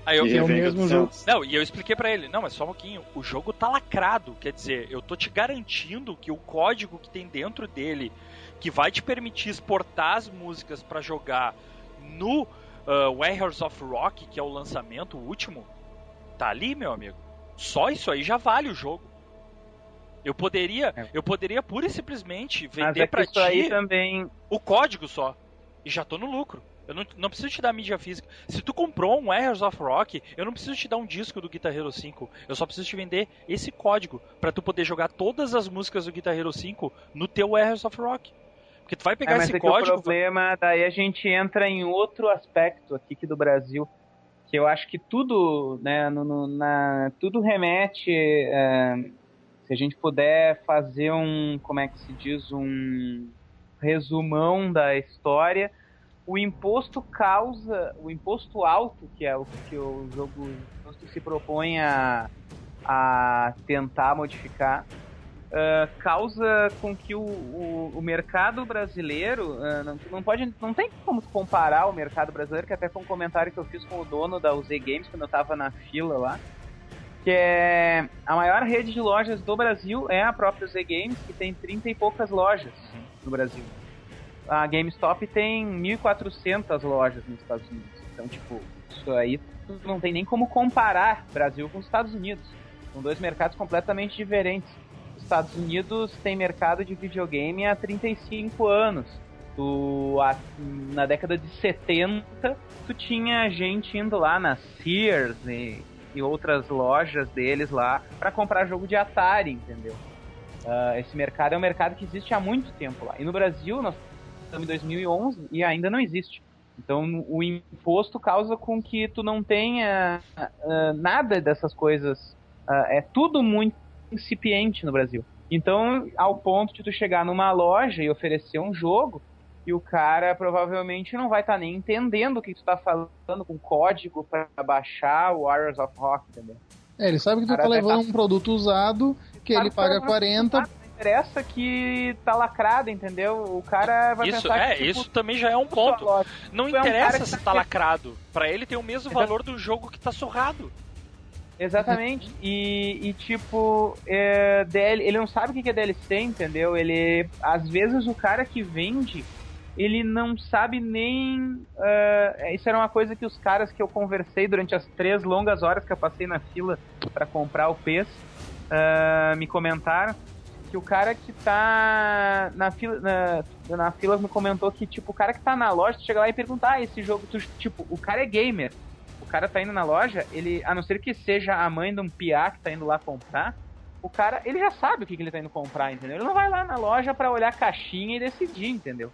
Aí eu, é o mesmo jogo. Não, e eu expliquei para ele, não, mas só um pouquinho, o jogo tá lacrado, quer dizer, eu tô te garantindo que o código que tem dentro dele, que vai te permitir exportar as músicas para jogar no uh, Warriors of Rock, que é o lançamento o último, tá ali, meu amigo. Só isso aí já vale o jogo. Eu poderia, é. eu poderia pura e simplesmente vender é para ti também... o código só e já tô no lucro. Eu não, não preciso te dar mídia física. Se tu comprou um Warriors of Rock, eu não preciso te dar um disco do Guitar Hero 5. Eu só preciso te vender esse código para tu poder jogar todas as músicas do Guitar Hero 5 no teu Warriors of Rock. Porque tu vai pegar é, esse é código. O problema, daí a gente entra em outro aspecto aqui que do Brasil, que eu acho que tudo, né, no, no, na, tudo remete. É, se a gente puder fazer um, como é que se diz, um resumão da história o imposto causa, o imposto alto, que é o que o jogo se propõe a, a tentar modificar, uh, causa com que o, o, o mercado brasileiro uh, não, não pode, não tem como comparar o mercado brasileiro, que até foi um comentário que eu fiz com o dono da UZ Games quando eu estava na fila lá, que é a maior rede de lojas do Brasil é a própria UZ Games, que tem 30 e poucas lojas no Brasil a GameStop tem 1.400 lojas nos Estados Unidos. Então, tipo, isso aí não tem nem como comparar Brasil com os Estados Unidos. São dois mercados completamente diferentes. Os Estados Unidos tem mercado de videogame há 35 anos. Tu, a, na década de 70, tu tinha gente indo lá na Sears e, e outras lojas deles lá para comprar jogo de Atari, entendeu? Uh, esse mercado é um mercado que existe há muito tempo lá. E no Brasil, nós em 2011 e ainda não existe. Então o imposto causa com que tu não tenha uh, nada dessas coisas. Uh, é tudo muito incipiente no Brasil. Então, ao ponto de tu chegar numa loja e oferecer um jogo, e o cara provavelmente não vai estar tá nem entendendo o que tu tá falando com código para baixar o Warriors of Rock, entendeu? É, ele sabe que tu tá levando tá... um produto usado, que ele paga 40 interessa que tá lacrada, entendeu? O cara vai isso, pensar é, que, tipo, isso também já é um ponto. Não interessa é um se tá, tá lacrado. Para ele tem o mesmo valor do jogo que tá surrado. Exatamente. E, e tipo, é, DL, ele não sabe o que é DLC, entendeu? Ele. Às vezes o cara que vende, ele não sabe nem. Uh, isso era uma coisa que os caras que eu conversei durante as três longas horas que eu passei na fila para comprar o PES uh, me comentaram que o cara que tá na fila, na, na fila me comentou que, tipo, o cara que tá na loja, tu chega lá e pergunta, ah, esse jogo, tu, tipo, o cara é gamer. O cara tá indo na loja, ele, a não ser que seja a mãe de um piá que tá indo lá comprar, o cara, ele já sabe o que, que ele tá indo comprar, entendeu? Ele não vai lá na loja para olhar a caixinha e decidir, entendeu?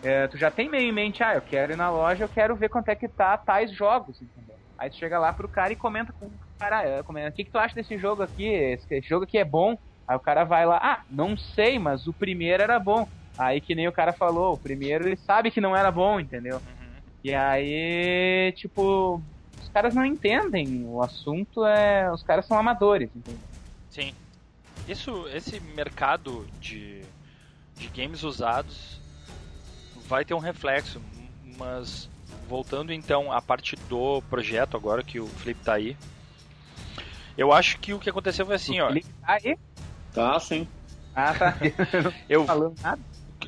É, tu já tem meio em mente, ah, eu quero ir na loja, eu quero ver quanto é que tá tais jogos, entendeu? Aí tu chega lá pro cara e comenta com o cara, é, o que, que tu acha desse jogo aqui? Esse jogo aqui é bom? Aí o cara vai lá, ah, não sei, mas o primeiro era bom. Aí que nem o cara falou, o primeiro ele sabe que não era bom, entendeu? Uhum. E aí, tipo, os caras não entendem. O assunto é. Os caras são amadores, entendeu? Sim. Isso, esse mercado de, de games usados vai ter um reflexo, mas voltando então à parte do projeto agora que o Felipe tá aí. Eu acho que o que aconteceu foi assim, o ó. Felipe tá aí? Tá, sim. Ah, tá. eu falando nada.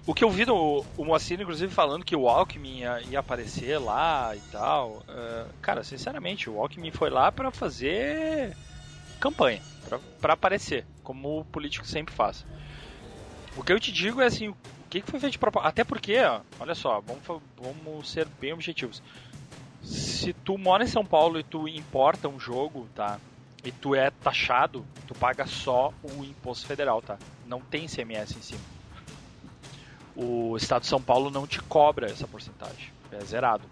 O que eu vi do, o Moacir, inclusive, falando que o Alckmin ia, ia aparecer lá e tal. Uh, cara, sinceramente, o Alckmin foi lá para fazer campanha, para aparecer, como o político sempre faz. O que eu te digo é assim, o que, que foi feito de propósito? Até porque, ó, olha só, vamos, vamos ser bem objetivos. Se tu mora em São Paulo e tu importa um jogo, tá? E tu é taxado, tu paga só o imposto federal, tá? Não tem CMS em cima o estado de São Paulo não te cobra essa porcentagem, é zerado.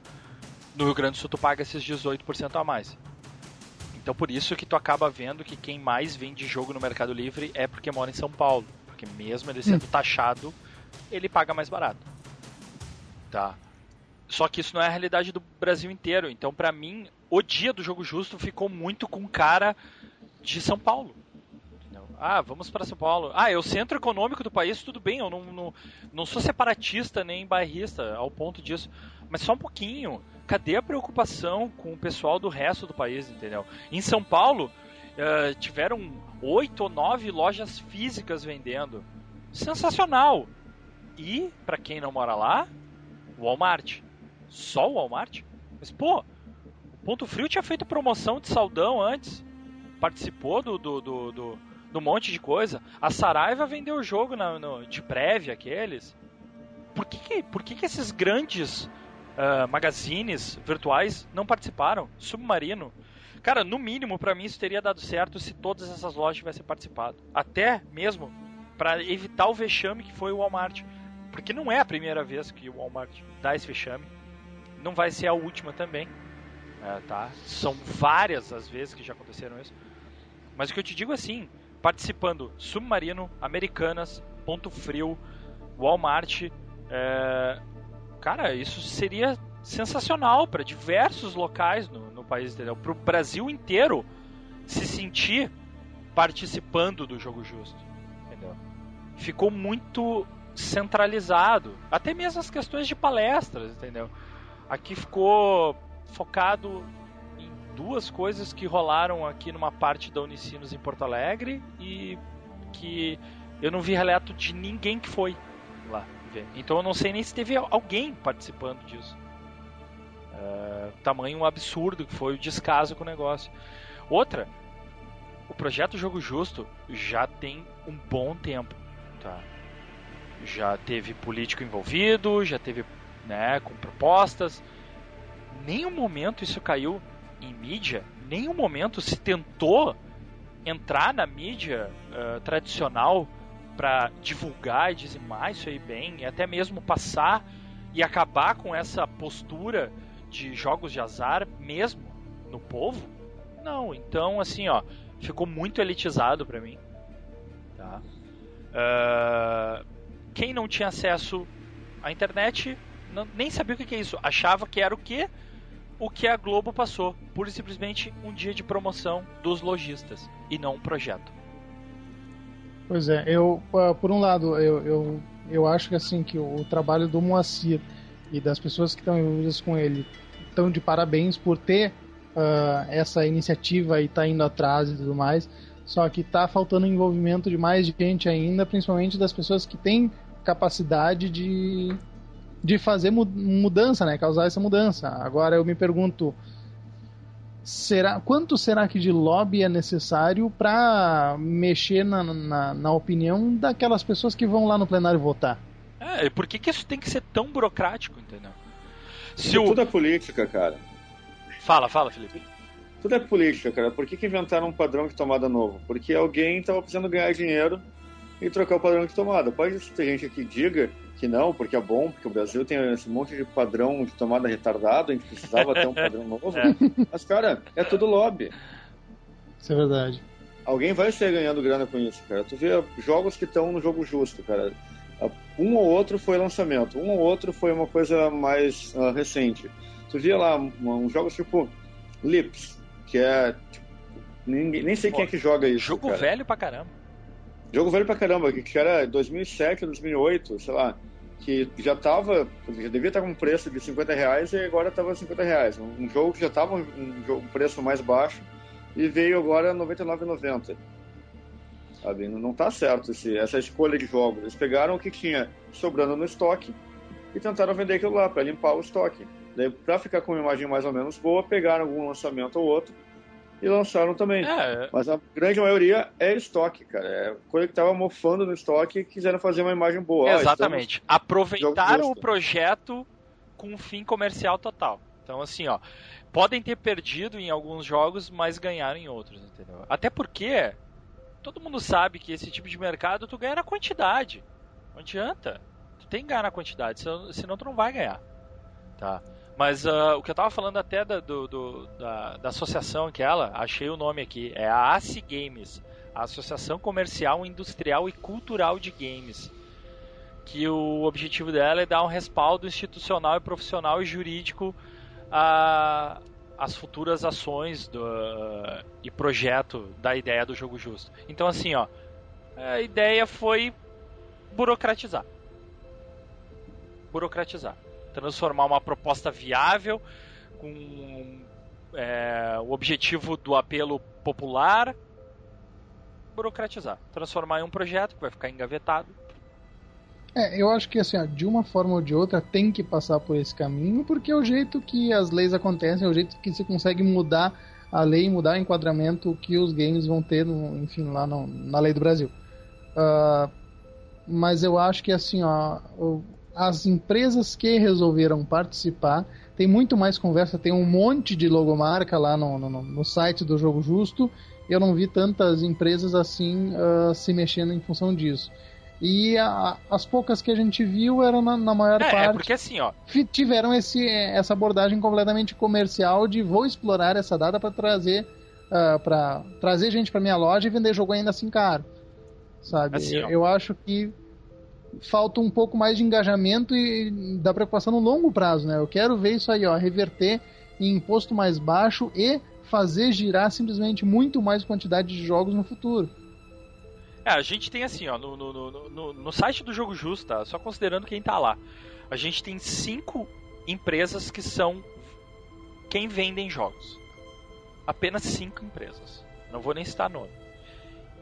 No Rio Grande do Sul tu paga esses 18% a mais. Então por isso que tu acaba vendo que quem mais vende jogo no Mercado Livre é porque mora em São Paulo, porque mesmo ele sendo hum. taxado, ele paga mais barato. Tá. Só que isso não é a realidade do Brasil inteiro. Então, para mim, o dia do jogo justo ficou muito com cara de São Paulo. Ah, vamos para São Paulo. Ah, é o centro econômico do país, tudo bem, eu não, não, não sou separatista nem bairrista ao ponto disso. Mas só um pouquinho. Cadê a preocupação com o pessoal do resto do país, entendeu? Em São Paulo, uh, tiveram oito ou nove lojas físicas vendendo. Sensacional! E, para quem não mora lá, Walmart. Só o Walmart? Mas, pô, Ponto Frio tinha feito promoção de saldão antes. Participou do, do, do, do num monte de coisa. A Saraiva vendeu o jogo na, no, de prévia, aqueles. Por que, que, por que, que esses grandes uh, magazines virtuais não participaram? Submarino. Cara, no mínimo, para mim, isso teria dado certo se todas essas lojas tivessem participado. Até mesmo para evitar o vexame que foi o Walmart. Porque não é a primeira vez que o Walmart dá esse vexame. Não vai ser a última também. É, tá? São várias as vezes que já aconteceram isso. Mas o que eu te digo é assim: participando Submarino, Americanas, Ponto Frio, Walmart. É... Cara, isso seria sensacional para diversos locais no, no país, entendeu? Para o Brasil inteiro se sentir participando do jogo justo, entendeu? Ficou muito centralizado, até mesmo as questões de palestras, entendeu? Aqui ficou focado duas coisas que rolaram aqui numa parte da Unicinos em Porto Alegre e que eu não vi relato de ninguém que foi lá ver. Então eu não sei nem se teve alguém participando disso. Uh, tamanho absurdo que foi o descaso com o negócio. Outra, o projeto Jogo Justo já tem um bom tempo, tá? Já teve político envolvido, já teve, né, com propostas. Nenhum momento isso caiu em mídia, nenhum momento se tentou entrar na mídia uh, tradicional para divulgar e dizimar isso aí bem, e até mesmo passar e acabar com essa postura de jogos de azar mesmo no povo? Não, então assim, ó, ficou muito elitizado para mim. Tá? Uh, quem não tinha acesso à internet não, nem sabia o que, é isso, achava que era o que o que a Globo passou, pura e simplesmente um dia de promoção dos lojistas e não um projeto. Pois é, eu ah, por um lado eu, eu, eu acho que assim que o, trabalho do Moacir e das pessoas que estão envolvidas com ele estão de parabéns por ter uh, essa iniciativa e tá indo atrás e tudo mais. Só que tá faltando envolvimento de mais gente ainda, principalmente das pessoas que têm capacidade de de fazer mudança, né? Causar essa mudança. Agora eu me pergunto, será quanto será que de lobby é necessário para mexer na, na, na, opinião daquelas pessoas que vão lá no plenário votar? É, por que, que isso tem que ser tão burocrático, entendeu? Se o... Tudo é política, cara. Fala, fala, Felipe. Tudo é política, cara. Por que, que inventaram um padrão de tomada novo? Porque alguém estava precisando ganhar dinheiro e trocar o padrão de tomada. Pode ter gente que diga que não, porque é bom, porque o Brasil tem esse monte de padrão de tomada retardado, a gente precisava ter um padrão novo. É. Mas, cara, é tudo lobby. Isso é verdade. Alguém vai ser ganhando grana com isso, cara. Tu vê jogos que estão no jogo justo, cara. Um ou outro foi lançamento, um ou outro foi uma coisa mais uh, recente. Tu via lá um, um jogos tipo Lips, que é tipo, Ninguém, nem sei Pô, quem é que joga isso. Jogo cara. velho pra caramba. Jogo velho pra caramba, que era 2007, 2008, sei lá. Que já tava, já devia estar com um preço de 50 reais e agora tava 50 reais. Um jogo que já tava um, um preço mais baixo e veio agora 99,90. Sabe? Não tá certo esse, essa escolha de jogos. Eles pegaram o que tinha sobrando no estoque e tentaram vender aquilo lá para limpar o estoque. Daí, pra ficar com uma imagem mais ou menos boa, pegaram algum lançamento ou outro e lançaram também. É. Mas a grande maioria é estoque, cara. É coisa que tava mofando no estoque e quiseram fazer uma imagem boa. Ah, Exatamente. Ah, Aproveitaram o projeto com um fim comercial total. Então, assim, ó, podem ter perdido em alguns jogos, mas ganharam em outros, entendeu? Até porque todo mundo sabe que esse tipo de mercado tu ganha na quantidade. Não adianta. Tu tem que ganhar na quantidade, senão tu não vai ganhar. Tá? Mas uh, o que eu tava falando até da, do, do, da, da associação aquela, achei o nome aqui, é a ACI Games, a Associação Comercial, Industrial e Cultural de Games. Que o objetivo dela é dar um respaldo institucional e profissional e jurídico as futuras ações do, uh, e projeto da ideia do jogo justo. Então assim, ó, a ideia foi burocratizar. Burocratizar transformar uma proposta viável com é, o objetivo do apelo popular, burocratizar, transformar em um projeto que vai ficar engavetado. É, eu acho que assim, ó, de uma forma ou de outra tem que passar por esse caminho, porque é o jeito que as leis acontecem, é o jeito que se consegue mudar a lei, mudar o enquadramento que os games vão ter, no, enfim, lá no, na lei do Brasil. Uh, mas eu acho que assim, ó, as empresas que resolveram participar, tem muito mais conversa, tem um monte de logomarca lá no, no, no site do Jogo Justo. Eu não vi tantas empresas assim uh, se mexendo em função disso. E a, as poucas que a gente viu eram na, na maior é, é parte. É porque assim, ó. Tiveram esse, essa abordagem completamente comercial de vou explorar essa data para trazer uh, ah, para trazer gente para minha loja e vender jogo ainda assim caro. Sabe? Assim, eu, eu acho que falta um pouco mais de engajamento e da preocupação no longo prazo, né? Eu quero ver isso aí, ó, reverter em imposto mais baixo e fazer girar simplesmente muito mais quantidade de jogos no futuro. É, a gente tem assim, ó, no, no, no, no site do Jogo Justo, tá? Só considerando quem tá lá. A gente tem cinco empresas que são quem vendem jogos. Apenas cinco empresas. Não vou nem citar nome.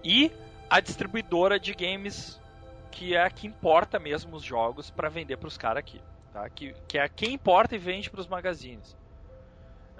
E a distribuidora de games que é a que importa mesmo os jogos para vender para os caras aqui. Tá? Que, que é quem importa e vende para os magazines.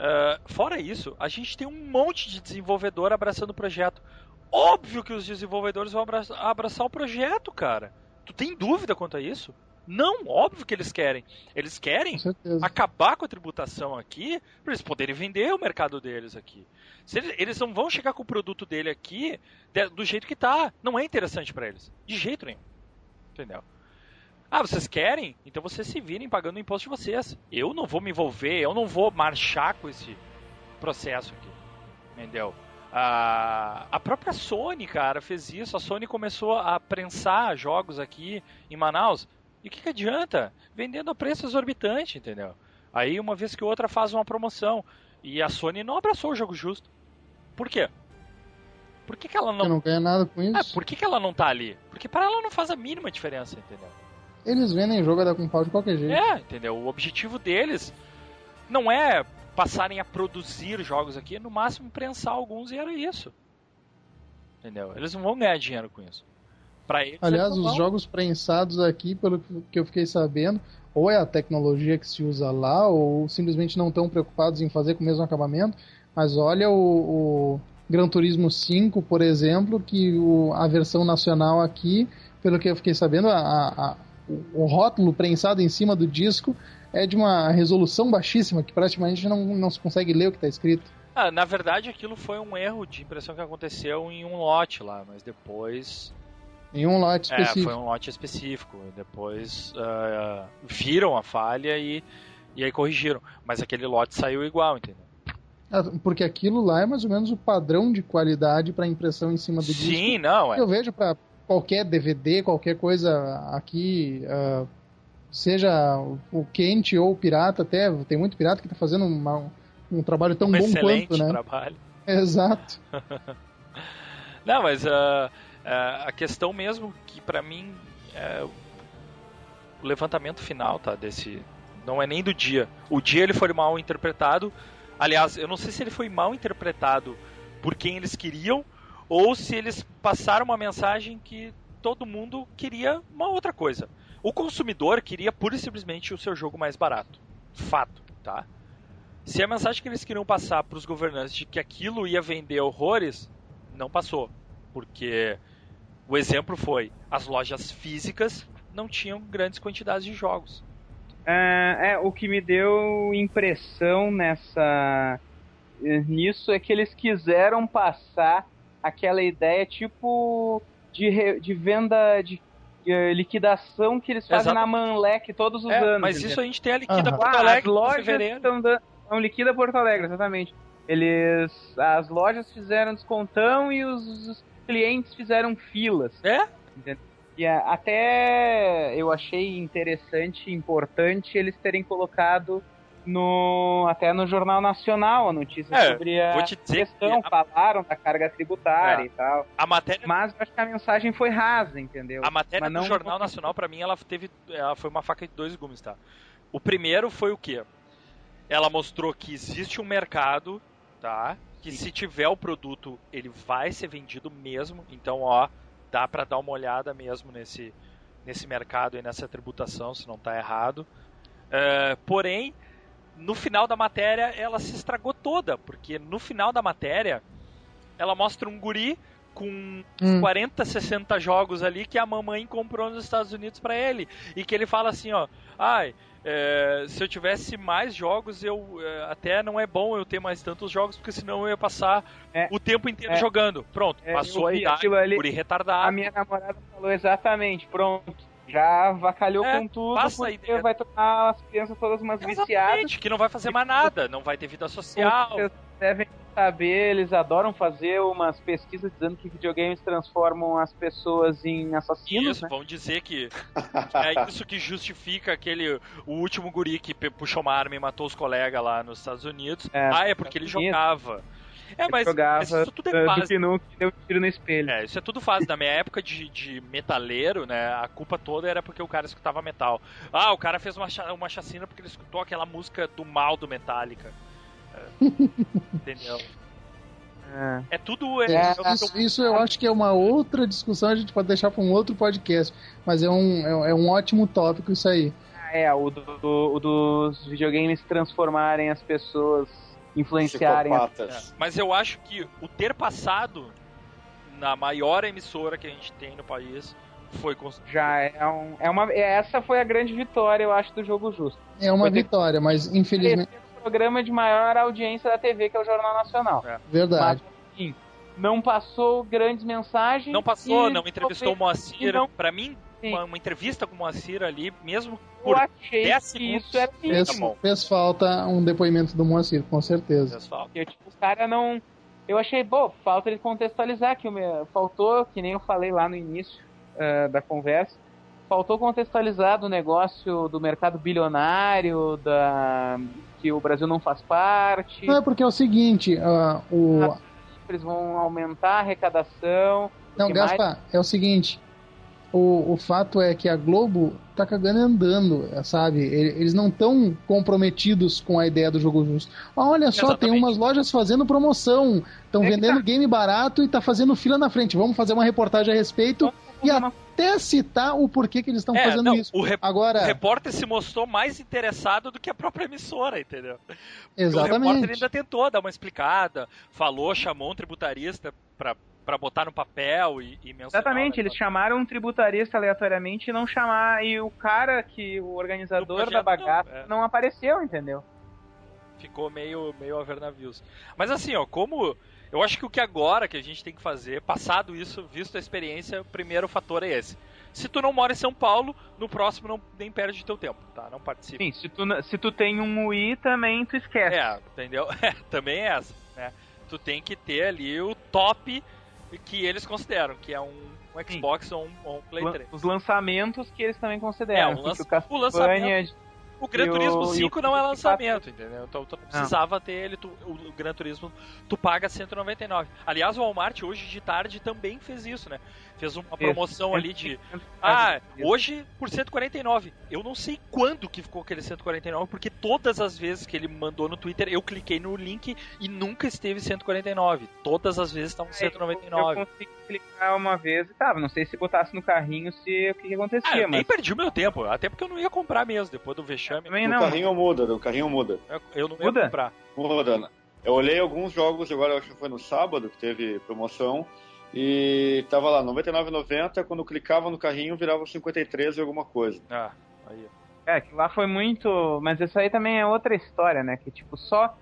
Uh, fora isso, a gente tem um monte de desenvolvedor abraçando o projeto. Óbvio que os desenvolvedores vão abraçar, abraçar o projeto, cara. Tu tem dúvida quanto a isso? Não, óbvio que eles querem. Eles querem com acabar com a tributação aqui para eles poderem vender o mercado deles aqui. Eles, eles, não vão chegar com o produto dele aqui de, do jeito que tá. Não é interessante para eles. De jeito nenhum. Entendeu? Ah, vocês querem? Então vocês se virem pagando o imposto de vocês. Eu não vou me envolver, eu não vou marchar com esse processo aqui. Entendeu? A, a própria Sony, cara, fez isso. A Sony começou a prensar jogos aqui em Manaus. E o que, que adianta? Vendendo a preço exorbitante, entendeu? Aí, uma vez que outra faz uma promoção. E a Sony não abraçou o jogo justo. Por quê? Por que, que ela não. não ganha nada com isso? É, por que, que ela não tá ali? Porque para ela não faz a mínima diferença, entendeu? Eles vendem jogo dar com pau de qualquer jeito. É, entendeu? O objetivo deles não é passarem a produzir jogos aqui, é no máximo prensar alguns e era isso. Entendeu? Eles não vão ganhar dinheiro com isso. Pra eles, Aliás, os jogos prensados aqui, pelo que eu fiquei sabendo, ou é a tecnologia que se usa lá, ou simplesmente não estão preocupados em fazer com o mesmo acabamento. Mas olha o, o Gran Turismo 5, por exemplo, que o, a versão nacional aqui, pelo que eu fiquei sabendo, a, a, o rótulo prensado em cima do disco é de uma resolução baixíssima, que praticamente não, não se consegue ler o que está escrito. Ah, na verdade, aquilo foi um erro de impressão que aconteceu em um lote lá, mas depois. Em um lote específico. É, foi um lote específico. Depois uh, viram a falha e, e aí corrigiram. Mas aquele lote saiu igual, entendeu? Ah, porque aquilo lá é mais ou menos o padrão de qualidade para impressão em cima do Sim, disco. Sim, não. É. Eu vejo para qualquer DVD, qualquer coisa aqui, uh, seja o quente ou o pirata, até tem muito pirata que está fazendo uma, um trabalho tão um bom quanto, né? Trabalho. Exato. Não, mas uh, uh, a questão mesmo que para mim é o levantamento final, tá? Desse. Não é nem do dia. O dia ele foi mal interpretado. Aliás, eu não sei se ele foi mal interpretado por quem eles queriam ou se eles passaram uma mensagem que todo mundo queria uma outra coisa. O consumidor queria pura e simplesmente o seu jogo mais barato. Fato, tá? Se a mensagem que eles queriam passar para os governantes de que aquilo ia vender horrores, não passou. Porque o exemplo foi: as lojas físicas não tinham grandes quantidades de jogos. É, é, o que me deu impressão nessa nisso é que eles quiseram passar aquela ideia tipo de, de venda de uh, liquidação que eles fazem Exato. na Manlec todos os é, anos. Mas isso a gente tem a liquida uhum. Porto Alegre. Ah, as lojas estão dando, liquida Porto Alegre, exatamente. Eles, as lojas fizeram descontão e os, os clientes fizeram filas. É? Entendeu? E até eu achei interessante, importante eles terem colocado no até no Jornal Nacional a notícia é, sobre a questão, que a... falaram da carga tributária é. e tal. A matéria... Mas acho que a mensagem foi rasa, entendeu? A matéria Mas do Jornal Nacional, para mim, ela teve. Ela foi uma faca de dois gumes, tá? O primeiro foi o quê? Ela mostrou que existe um mercado, tá? Que Sim. se tiver o produto, ele vai ser vendido mesmo. Então, ó, dá para dar uma olhada mesmo nesse, nesse mercado e nessa tributação, se não está errado. Uh, porém, no final da matéria, ela se estragou toda, porque no final da matéria, ela mostra um guri com hum. 40, 60 jogos ali que a mamãe comprou nos Estados Unidos para ele. E que ele fala assim, ó, ai, é, se eu tivesse mais jogos, eu é, até não é bom eu ter mais tantos jogos, porque senão eu ia passar é, o tempo inteiro é, jogando. Pronto, é, passou a idade, ali, guri retardado. A minha namorada falou exatamente, pronto. Já vacalhou é, com tudo, passa porque vai tornar as crianças todas umas viciadas. que não vai fazer mais nada, não vai ter vida social. Devem saber, eles adoram fazer umas pesquisas dizendo que videogames transformam as pessoas em assassinos. Isso, né? vão dizer que, é isso que justifica aquele o último guri que puxou uma arma e matou os colegas lá nos Estados Unidos. É, ah, é porque ele jogava. É, mas, jogava isso tudo é fase. Do que deu tiro no espelho. É, isso é tudo fase. Na minha época de, de metaleiro, né, a culpa toda era porque o cara escutava metal. Ah, o cara fez uma, uma chacina porque ele escutou aquela música do mal do Metallica. É, entendeu? É. é tudo. É, é, isso, isso, eu acho que é uma outra discussão, a gente pode deixar para um outro podcast. Mas é um, é, é um ótimo tópico isso aí. Ah, é, o, do, do, o dos videogames transformarem as pessoas, influenciarem. As... É. Mas eu acho que o ter passado na maior emissora que a gente tem no país foi construído. Já é, um, é uma. Essa foi a grande vitória, eu acho, do jogo justo. É uma foi vitória, mas infelizmente programa de maior audiência da TV, que é o Jornal Nacional. É. Verdade. Mas, assim, não passou grandes mensagens. Não passou, não entrevistou o Moacir. Não... Pra mim, uma, uma, entrevista com o Moacir ali, mesmo por Eu achei 10 segundos, isso era fez, tá fez falta um depoimento do Moacir, com certeza. Fez falta. Eu, tipo, o cara não... Eu achei, pô, falta ele contextualizar, que faltou, que nem eu falei lá no início uh, da conversa, faltou contextualizar do negócio do mercado bilionário, da que o Brasil não faz parte. Não, é porque é o seguinte, uh, o... eles vão aumentar a arrecadação. Não, Gaspar, mais... é o seguinte, o, o fato é que a Globo tá cagando e andando, sabe? Eles não estão comprometidos com a ideia do jogo justo. Olha só, Exatamente. tem umas lojas fazendo promoção, estão é vendendo tá. game barato e tá fazendo fila na frente. Vamos fazer uma reportagem a respeito e até citar o porquê que eles estão é, fazendo não, isso. O, rep Agora... o repórter se mostrou mais interessado do que a própria emissora, entendeu? Exatamente. O repórter ainda tentou dar uma explicada, falou, chamou um tributarista para para botar no papel e, e mencionar. Exatamente, eles chamaram um tributarista aleatoriamente e não chamar. E o cara que, o organizador da bagaça, não, é. não, apareceu, entendeu? Ficou meio, meio a ver navios. Mas assim, ó, como. Eu acho que o que agora que a gente tem que fazer, passado isso, visto a experiência, o primeiro fator é esse. Se tu não mora em São Paulo, no próximo não nem perde teu tempo, tá? Não participe. Sim, se tu, se tu tem um Wii também, tu esquece. É, entendeu? É, também é essa, né? Tu tem que ter ali o top que eles consideram, que é um, um Xbox ou um, ou um, Play 3. Os lançamentos que eles também consideram. É, o, lança, o, o lançamento... O Gran Turismo 5 não é lançamento, entendeu? Então tu precisava ter ele, tu, o Gran Turismo tu paga 199. Aliás, o Walmart hoje de tarde também fez isso, né? Fez uma promoção ali de ah, hoje por 149. Eu não sei quando que ficou aquele 149, porque todas as vezes que ele mandou no Twitter, eu cliquei no link e nunca esteve 149. Todas as vezes estavam 199. Eu, eu consegui clicar uma vez e tava, não sei se botasse no carrinho se o que, que acontecia, ah, eu mas... nem perdi o meu tempo, até porque eu não ia comprar mesmo depois do vexame. Também não. O carrinho muda, o carrinho muda. Eu, eu não muda? ia comprar. Muda. Eu olhei alguns jogos agora, acho que foi no sábado que teve promoção e tava lá, 99,90, quando clicava no carrinho virava 53 e alguma coisa. Ah, aí. É, que lá foi muito. Mas isso aí também é outra história, né? Que tipo, só.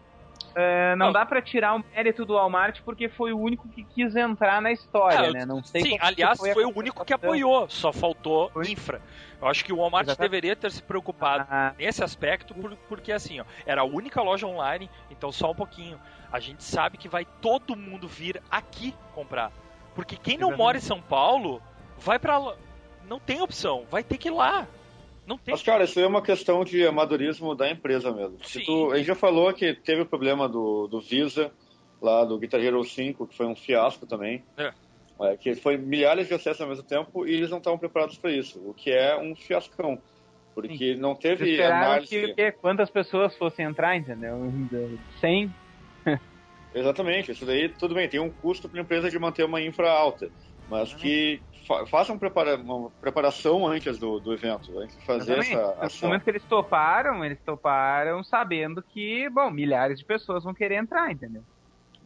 É, não, não, dá para tirar o mérito do Walmart porque foi o único que quis entrar na história, é, né? Não sei sim, aliás, foi, foi o único que apoiou, só faltou foi? infra. Eu acho que o Walmart Exatamente. deveria ter se preocupado ah. nesse aspecto, por, porque assim, ó, era a única loja online, então só um pouquinho. A gente sabe que vai todo mundo vir aqui comprar. Porque quem não mora em São Paulo vai para não tem opção, vai ter que ir lá. Não tem. Mas, cara, isso é uma questão de amadorismo da empresa mesmo. Tu, a gente já falou que teve o problema do, do Visa, lá do Guitar Hero 5, que foi um fiasco também. É. É, que foi milhares de acessos ao mesmo tempo e eles não estavam preparados para isso, o que é um fiascão. Porque Sim. não teve análise. Que, que quantas pessoas fossem entrar, entendeu? 100 Exatamente, isso daí tudo bem, tem um custo para a empresa de manter uma infra alta, mas uhum. que fa façam prepara uma preparação antes do, do evento, antes de fazer Exatamente. essa ação. No momento que eles toparam, eles toparam sabendo que, bom, milhares de pessoas vão querer entrar, entendeu?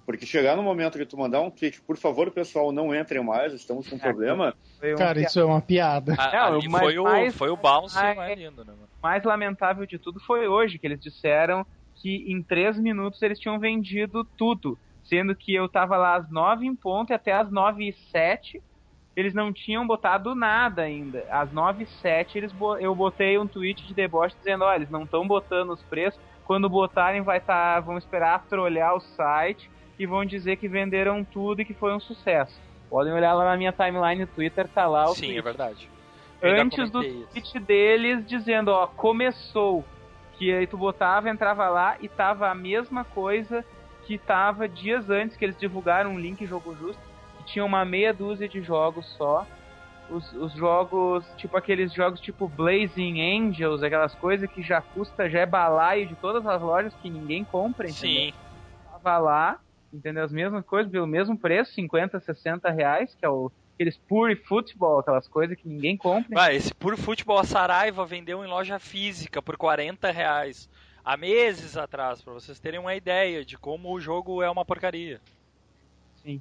Porque chegar no momento que tu mandar um tweet, por favor, pessoal, não entrem mais, estamos com um é, problema. Um Cara, isso é uma piada. Ah, não, mas, foi, o, mais, foi o bounce mais, mais lindo, né? mais lamentável de tudo foi hoje, que eles disseram que em três minutos eles tinham vendido tudo. Sendo que eu tava lá às nove em ponto e até às nove e sete eles não tinham botado nada ainda. Às nove e sete eles, eu botei um tweet de deboche dizendo, olha, eles não estão botando os preços. Quando botarem vai estar, tá, vão esperar trolhar o site e vão dizer que venderam tudo e que foi um sucesso. Podem olhar lá na minha timeline no Twitter, tá lá o Sim, tweet. é verdade. Antes do isso. tweet deles dizendo, ó, começou que aí tu botava, entrava lá e tava a mesma coisa que tava dias antes que eles divulgaram um link Jogo Justo, que tinha uma meia dúzia de jogos só. Os, os jogos, tipo aqueles jogos tipo Blazing Angels, aquelas coisas que já custa, já é balaio de todas as lojas que ninguém compra, entendeu? Sim. Tava lá, entendeu? As mesmas coisas, pelo mesmo preço, 50, 60 reais, que é o aqueles Pure Football, aquelas coisas que ninguém compra. Vai, esse Pure Football a Saraiva vendeu em loja física por 40 reais há meses atrás, para vocês terem uma ideia de como o jogo é uma porcaria. Sim.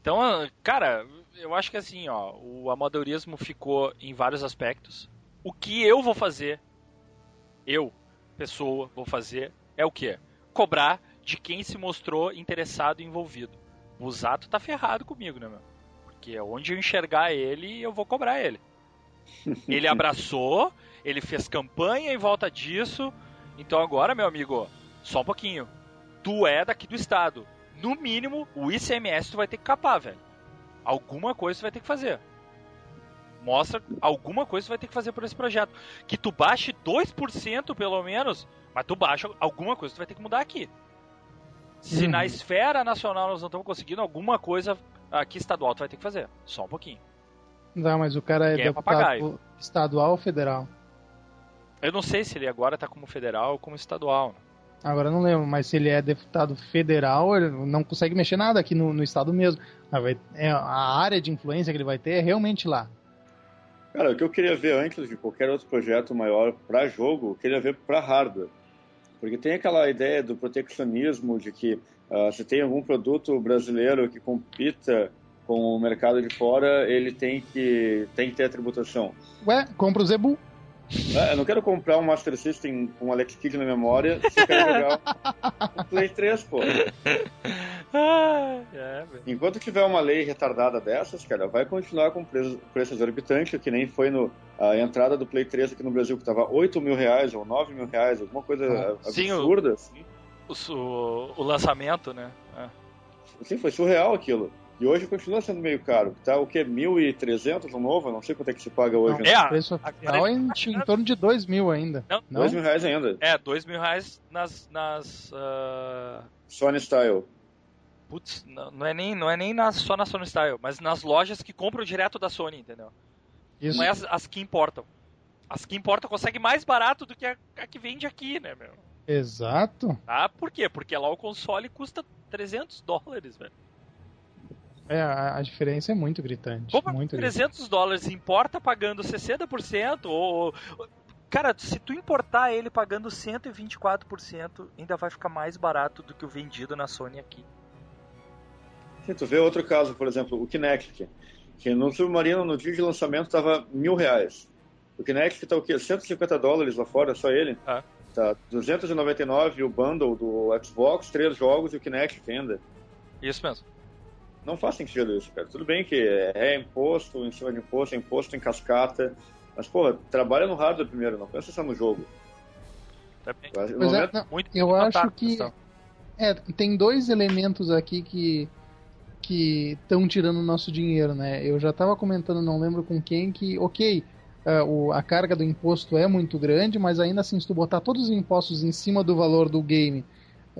Então, cara, eu acho que assim, ó, o amadorismo ficou em vários aspectos. O que eu vou fazer, eu, pessoa, vou fazer, é o quê? Cobrar de quem se mostrou interessado e envolvido. O Zato tá ferrado comigo, né, meu? Porque onde eu enxergar ele, eu vou cobrar ele. Ele abraçou, ele fez campanha em volta disso. Então agora, meu amigo, só um pouquinho. Tu é daqui do estado. No mínimo, o ICMS tu vai ter que capar, velho. Alguma coisa tu vai ter que fazer. Mostra alguma coisa tu vai ter que fazer por esse projeto. Que tu baixe 2% pelo menos, mas tu baixa alguma coisa tu vai ter que mudar aqui. Se uhum. na esfera nacional nós não estamos conseguindo, alguma coisa aqui estadual tu vai ter que fazer. Só um pouquinho. Não, mas o cara é, é deputado estadual ou federal? Eu não sei se ele agora tá como federal ou como estadual. Agora eu não lembro, mas se ele é deputado federal, ele não consegue mexer nada aqui no, no estado mesmo. É, a área de influência que ele vai ter é realmente lá. Cara, o que eu queria ver antes de qualquer outro projeto maior para jogo, eu queria ver para hardware. Porque tem aquela ideia do proteccionismo de que uh, se tem algum produto brasileiro que compita com o mercado de fora, ele tem que, tem que ter a tributação. Ué, compra o Zebu. É, eu não quero comprar um Master System com Alex Kidd na memória se eu quero jogar o Play 3, pô. É, Enquanto tiver uma lei retardada dessas, cara, vai continuar com preços, preço exorbitantes, que nem foi no, a entrada do Play 3 aqui no Brasil, que tava 8 mil reais ou 9 mil reais, alguma coisa ah, absurda. Sim, o, assim. o, o, lançamento, né? É. Sim, foi surreal aquilo. E hoje continua sendo meio caro. Tá o que? 1.300 um novo? Não sei quanto é que se paga hoje. Não, né? é, o preço oficial é em, em torno de 2 mil ainda. Não, não? 2 mil reais ainda. É, 2 mil reais nas. nas uh... Sony Style. Putz, não, não, é nem, não é nem na, só na Sony Style, mas nas lojas que compram direto da Sony, entendeu? Isso. Não é as, as que importam. As que importam conseguem mais barato do que a, a que vende aqui, né, meu? Exato. Ah, por quê? Porque lá o console custa 300 dólares, velho. É, a, a, diferença é muito gritante. Pô, muito 300 gritante. dólares importa pagando 60% ou, Cara, se tu importar ele pagando 124%, ainda vai ficar mais barato do que o vendido na Sony aqui. Sim, tu vê outro caso, por exemplo, o Kinect, que no Submarino, no dia de lançamento, estava mil reais. O Kinect tá o quê? 150 dólares lá fora, só ele? Ah. Tá 299 o bundle do Xbox, três jogos e o Kinect ainda. Isso mesmo. Não faz sentido isso, cara. Tudo bem que é imposto em cima de imposto, é imposto em cascata. Mas, porra, trabalha no hardware primeiro, não pensa só no jogo. Tá pois momento... é, não, eu acho que é, tem dois elementos aqui que que estão tirando o nosso dinheiro, né? Eu já estava comentando, não lembro com quem, que, ok, uh, o, a carga do imposto é muito grande, mas ainda assim, se tu botar todos os impostos em cima do valor do game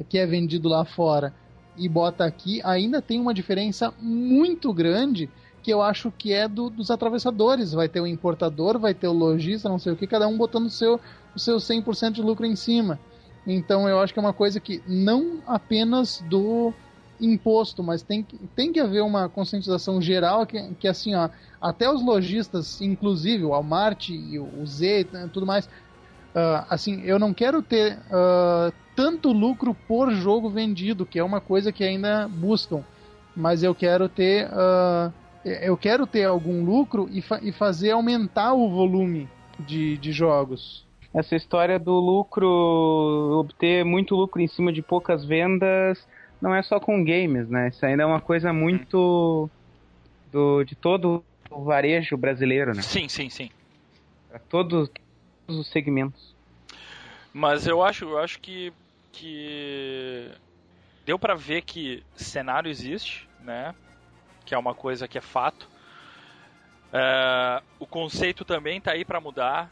que é vendido lá fora e bota aqui, ainda tem uma diferença muito grande que eu acho que é do, dos atravessadores. Vai ter o importador, vai ter o lojista, não sei o que, cada um botando o seu, o seu 100% de lucro em cima. Então eu acho que é uma coisa que não apenas do imposto, mas tem, tem que haver uma conscientização geral que, que assim, ó, até os lojistas, inclusive o Walmart e o Z e tudo mais, uh, assim, eu não quero ter uh, tanto lucro por jogo vendido, que é uma coisa que ainda buscam, mas eu quero ter uh, eu quero ter algum lucro e, fa e fazer aumentar o volume de, de jogos. Essa história do lucro, obter muito lucro em cima de poucas vendas, não é só com games, né? Isso ainda é uma coisa muito do, de todo o varejo brasileiro, né? Sim, sim, sim. Para todos, todos, os segmentos. Mas eu acho, eu acho que, que deu para ver que cenário existe, né? Que é uma coisa que é fato. É, o conceito também tá aí para mudar,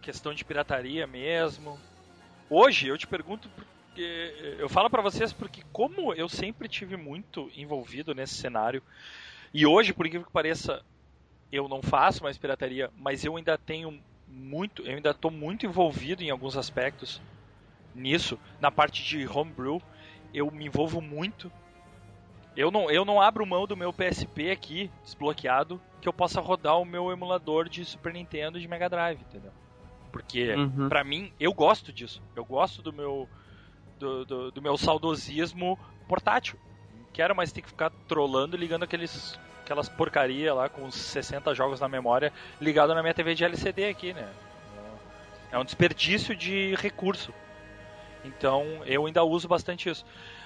questão de pirataria mesmo. Hoje eu te pergunto eu falo para vocês porque como eu sempre tive muito envolvido nesse cenário e hoje, por incrível que pareça, eu não faço mais pirataria, mas eu ainda tenho muito, eu ainda estou muito envolvido em alguns aspectos nisso, na parte de homebrew, eu me envolvo muito. Eu não, eu não abro mão do meu PSP aqui, desbloqueado, que eu possa rodar o meu emulador de Super Nintendo e de Mega Drive, entendeu? Porque, uhum. pra mim, eu gosto disso. Eu gosto do meu, do, do, do meu saudosismo portátil. Não quero mais ter que ficar trolando ligando aqueles aquelas porcaria lá com uns 60 jogos na memória ligado na minha TV de LCD aqui, né? É um desperdício de recurso. Então eu ainda uso bastante isso.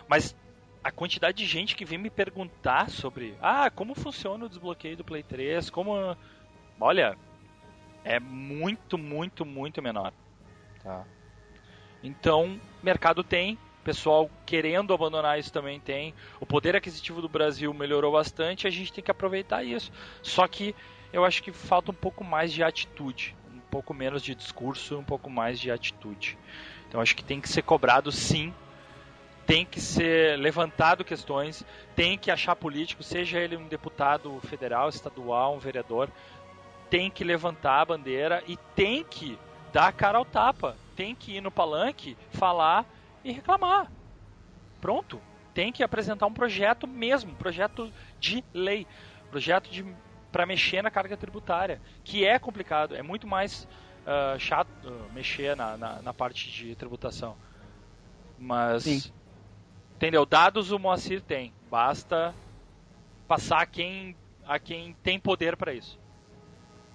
Mas a quantidade de gente que vem me perguntar sobre, ah, como funciona o desbloqueio do Play 3, como olha, é muito, muito, muito menor. Tá? Então, mercado tem, pessoal querendo abandonar isso também tem. O poder aquisitivo do Brasil melhorou bastante, a gente tem que aproveitar isso. Só que eu acho que falta um pouco mais de atitude, um pouco menos de discurso, um pouco mais de atitude. Então acho que tem que ser cobrado sim, tem que ser levantado questões, tem que achar político, seja ele um deputado federal, estadual, um vereador, tem que levantar a bandeira e tem que dar a cara ao tapa tem que ir no palanque, falar e reclamar. Pronto. Tem que apresentar um projeto mesmo, projeto de lei, projeto de para mexer na carga tributária, que é complicado, é muito mais uh, chato uh, mexer na, na, na, parte de tributação. Mas, Sim. entendeu? Dados o Moacir tem, basta passar quem, a quem tem poder para isso.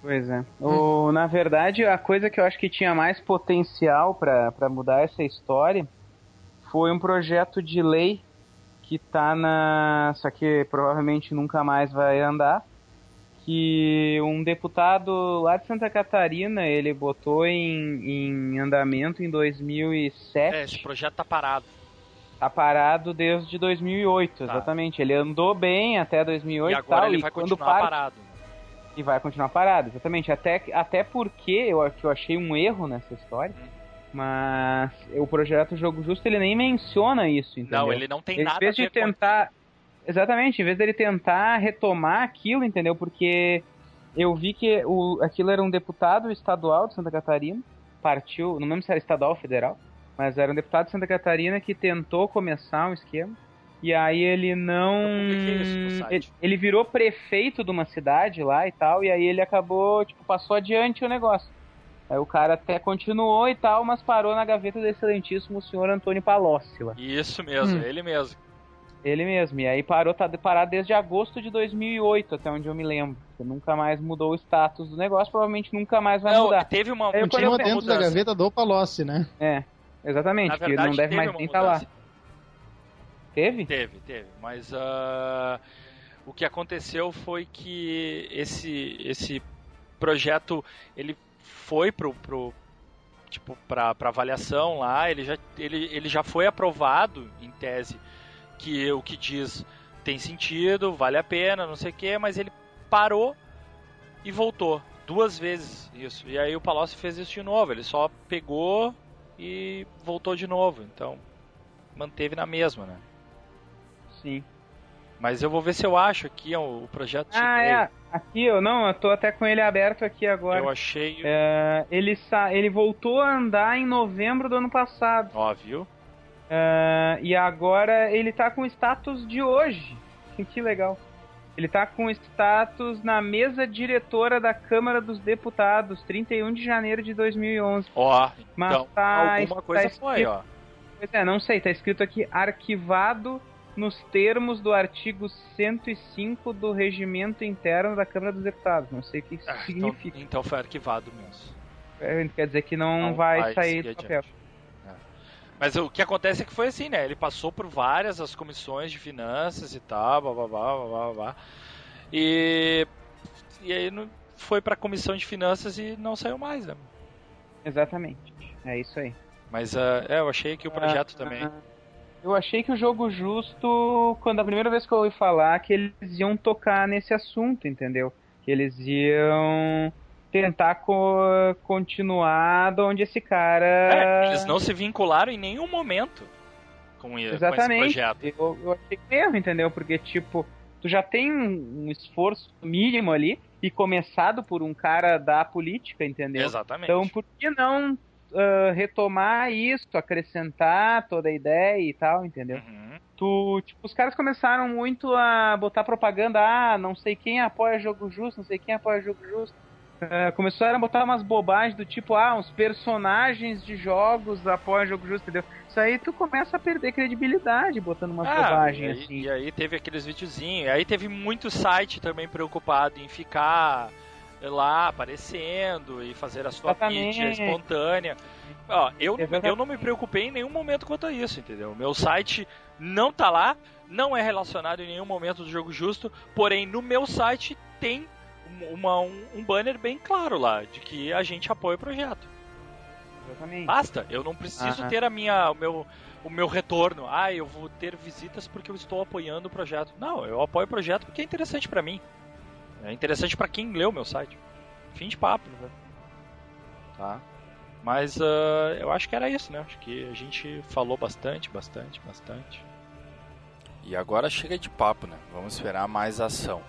Pois é. O, na verdade, a coisa que eu acho que tinha mais potencial para mudar essa história foi um projeto de lei que tá na. Só que provavelmente nunca mais vai andar. Que um deputado lá de Santa Catarina ele botou em, em andamento em 2007. É, esse projeto tá parado. Tá parado desde 2008, tá. exatamente. Ele andou bem até 2008 e agora tal, ele vai quando continuar para... parado. E vai continuar parado, exatamente. Até, até porque eu, eu achei um erro nessa história. Hum. Mas o projeto Jogo Justo ele nem menciona isso, entendeu? Não, ele não tem ele, nada em vez de tentar Exatamente, em vez dele tentar retomar aquilo, entendeu? Porque eu vi que o, aquilo era um deputado estadual de Santa Catarina, partiu, não lembro se era estadual ou federal, mas era um deputado de Santa Catarina que tentou começar um esquema. E aí ele não. Ele, ele, virou prefeito de uma cidade lá e tal, e aí ele acabou, tipo, passou adiante o negócio. Aí o cara até continuou e tal, mas parou na gaveta do excelentíssimo senhor Antônio Palocci lá. Isso mesmo, hum. ele mesmo. Ele mesmo. E aí parou, tá parado desde agosto de 2008, até onde eu me lembro. nunca mais mudou o status do negócio, provavelmente nunca mais vai não, mudar. Teve uma aí, Continua dentro mudança. da gaveta do Palocci, né? É, exatamente, verdade, que não deve mais nem estar tá lá. Teve? Teve, teve. Mas uh, o que aconteceu foi que esse, esse projeto, ele foi pro, pro tipo, para avaliação lá, ele já, ele, ele já foi aprovado em tese que o que diz tem sentido, vale a pena, não sei o que, mas ele parou e voltou duas vezes isso. E aí o Palocci fez isso de novo, ele só pegou e voltou de novo. Então, manteve na mesma, né? Sim. Mas eu vou ver se eu acho aqui o projeto. Ah, é. Aqui eu não, eu tô até com ele aberto aqui agora. Eu achei. É, ele, sa... ele voltou a andar em novembro do ano passado. Ó, viu? Uh, e agora ele tá com status de hoje. que legal. Ele tá com status na mesa diretora da Câmara dos Deputados, 31 de janeiro de 2011. Ó, Mas então, tá, alguma coisa tá escrito, foi, ó. Pois é, não sei, tá escrito aqui arquivado nos termos do artigo 105 do regimento interno da Câmara dos Deputados. Não sei o que isso ah, então, significa. Então, então, foi arquivado mesmo. É, quer dizer que não, não vai, vai sair do papel. Adiante. Mas o que acontece é que foi assim, né? Ele passou por várias as comissões de finanças e tal, blá blá blá blá blá. blá. E, e aí foi para a comissão de finanças e não saiu mais, né? Exatamente. É isso aí. Mas uh, é, eu achei que o projeto uh, também. Uh, eu achei que o jogo justo, quando a primeira vez que eu ouvi falar, que eles iam tocar nesse assunto, entendeu? Que eles iam tentar co continuar de onde esse cara. É, eles não se vincularam em nenhum momento com, Exatamente. com esse projeto. Eu, eu achei erro, entendeu? Porque, tipo, tu já tem um esforço mínimo ali e começado por um cara da política, entendeu? Exatamente. Então, por que não uh, retomar isso, acrescentar toda a ideia e tal, entendeu? Uhum. Tu, tipo, os caras começaram muito a botar propaganda, ah, não sei quem apoia jogo justo, não sei quem apoia jogo justo. É, começaram a botar umas bobagens do tipo, ah, uns personagens de jogos após jogo justo, entendeu? Isso aí tu começa a perder credibilidade botando umas ah, bobagens assim. E aí teve aqueles videozinhos, aí teve muito site também preocupado em ficar lá aparecendo e fazer a sua Exatamente. mídia espontânea. Ó, eu, eu não me preocupei em nenhum momento quanto a isso, entendeu? Meu site não tá lá, não é relacionado em nenhum momento do jogo justo, porém no meu site tem uma, um, um banner bem claro lá de que a gente apoia o projeto. Exatamente. Basta, eu não preciso ter a minha, o meu, o meu retorno. Ah, eu vou ter visitas porque eu estou apoiando o projeto. Não, eu apoio o projeto porque é interessante para mim. É interessante para quem leu meu site. Fim de papo, né? Tá? Mas uh, eu acho que era isso, né? Acho que a gente falou bastante, bastante, bastante. E agora chega de papo, né? Vamos esperar mais ação.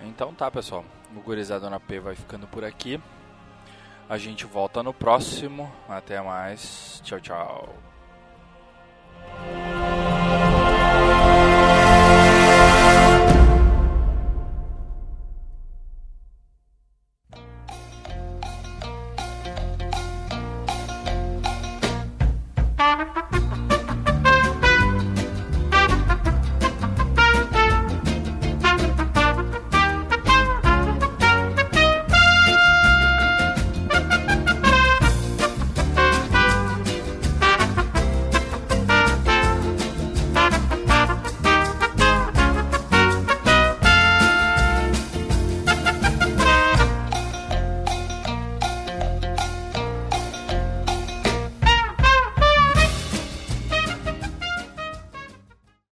Então tá, pessoal. O Gurizadona P vai ficando por aqui. A gente volta no próximo. Até mais. Tchau, tchau.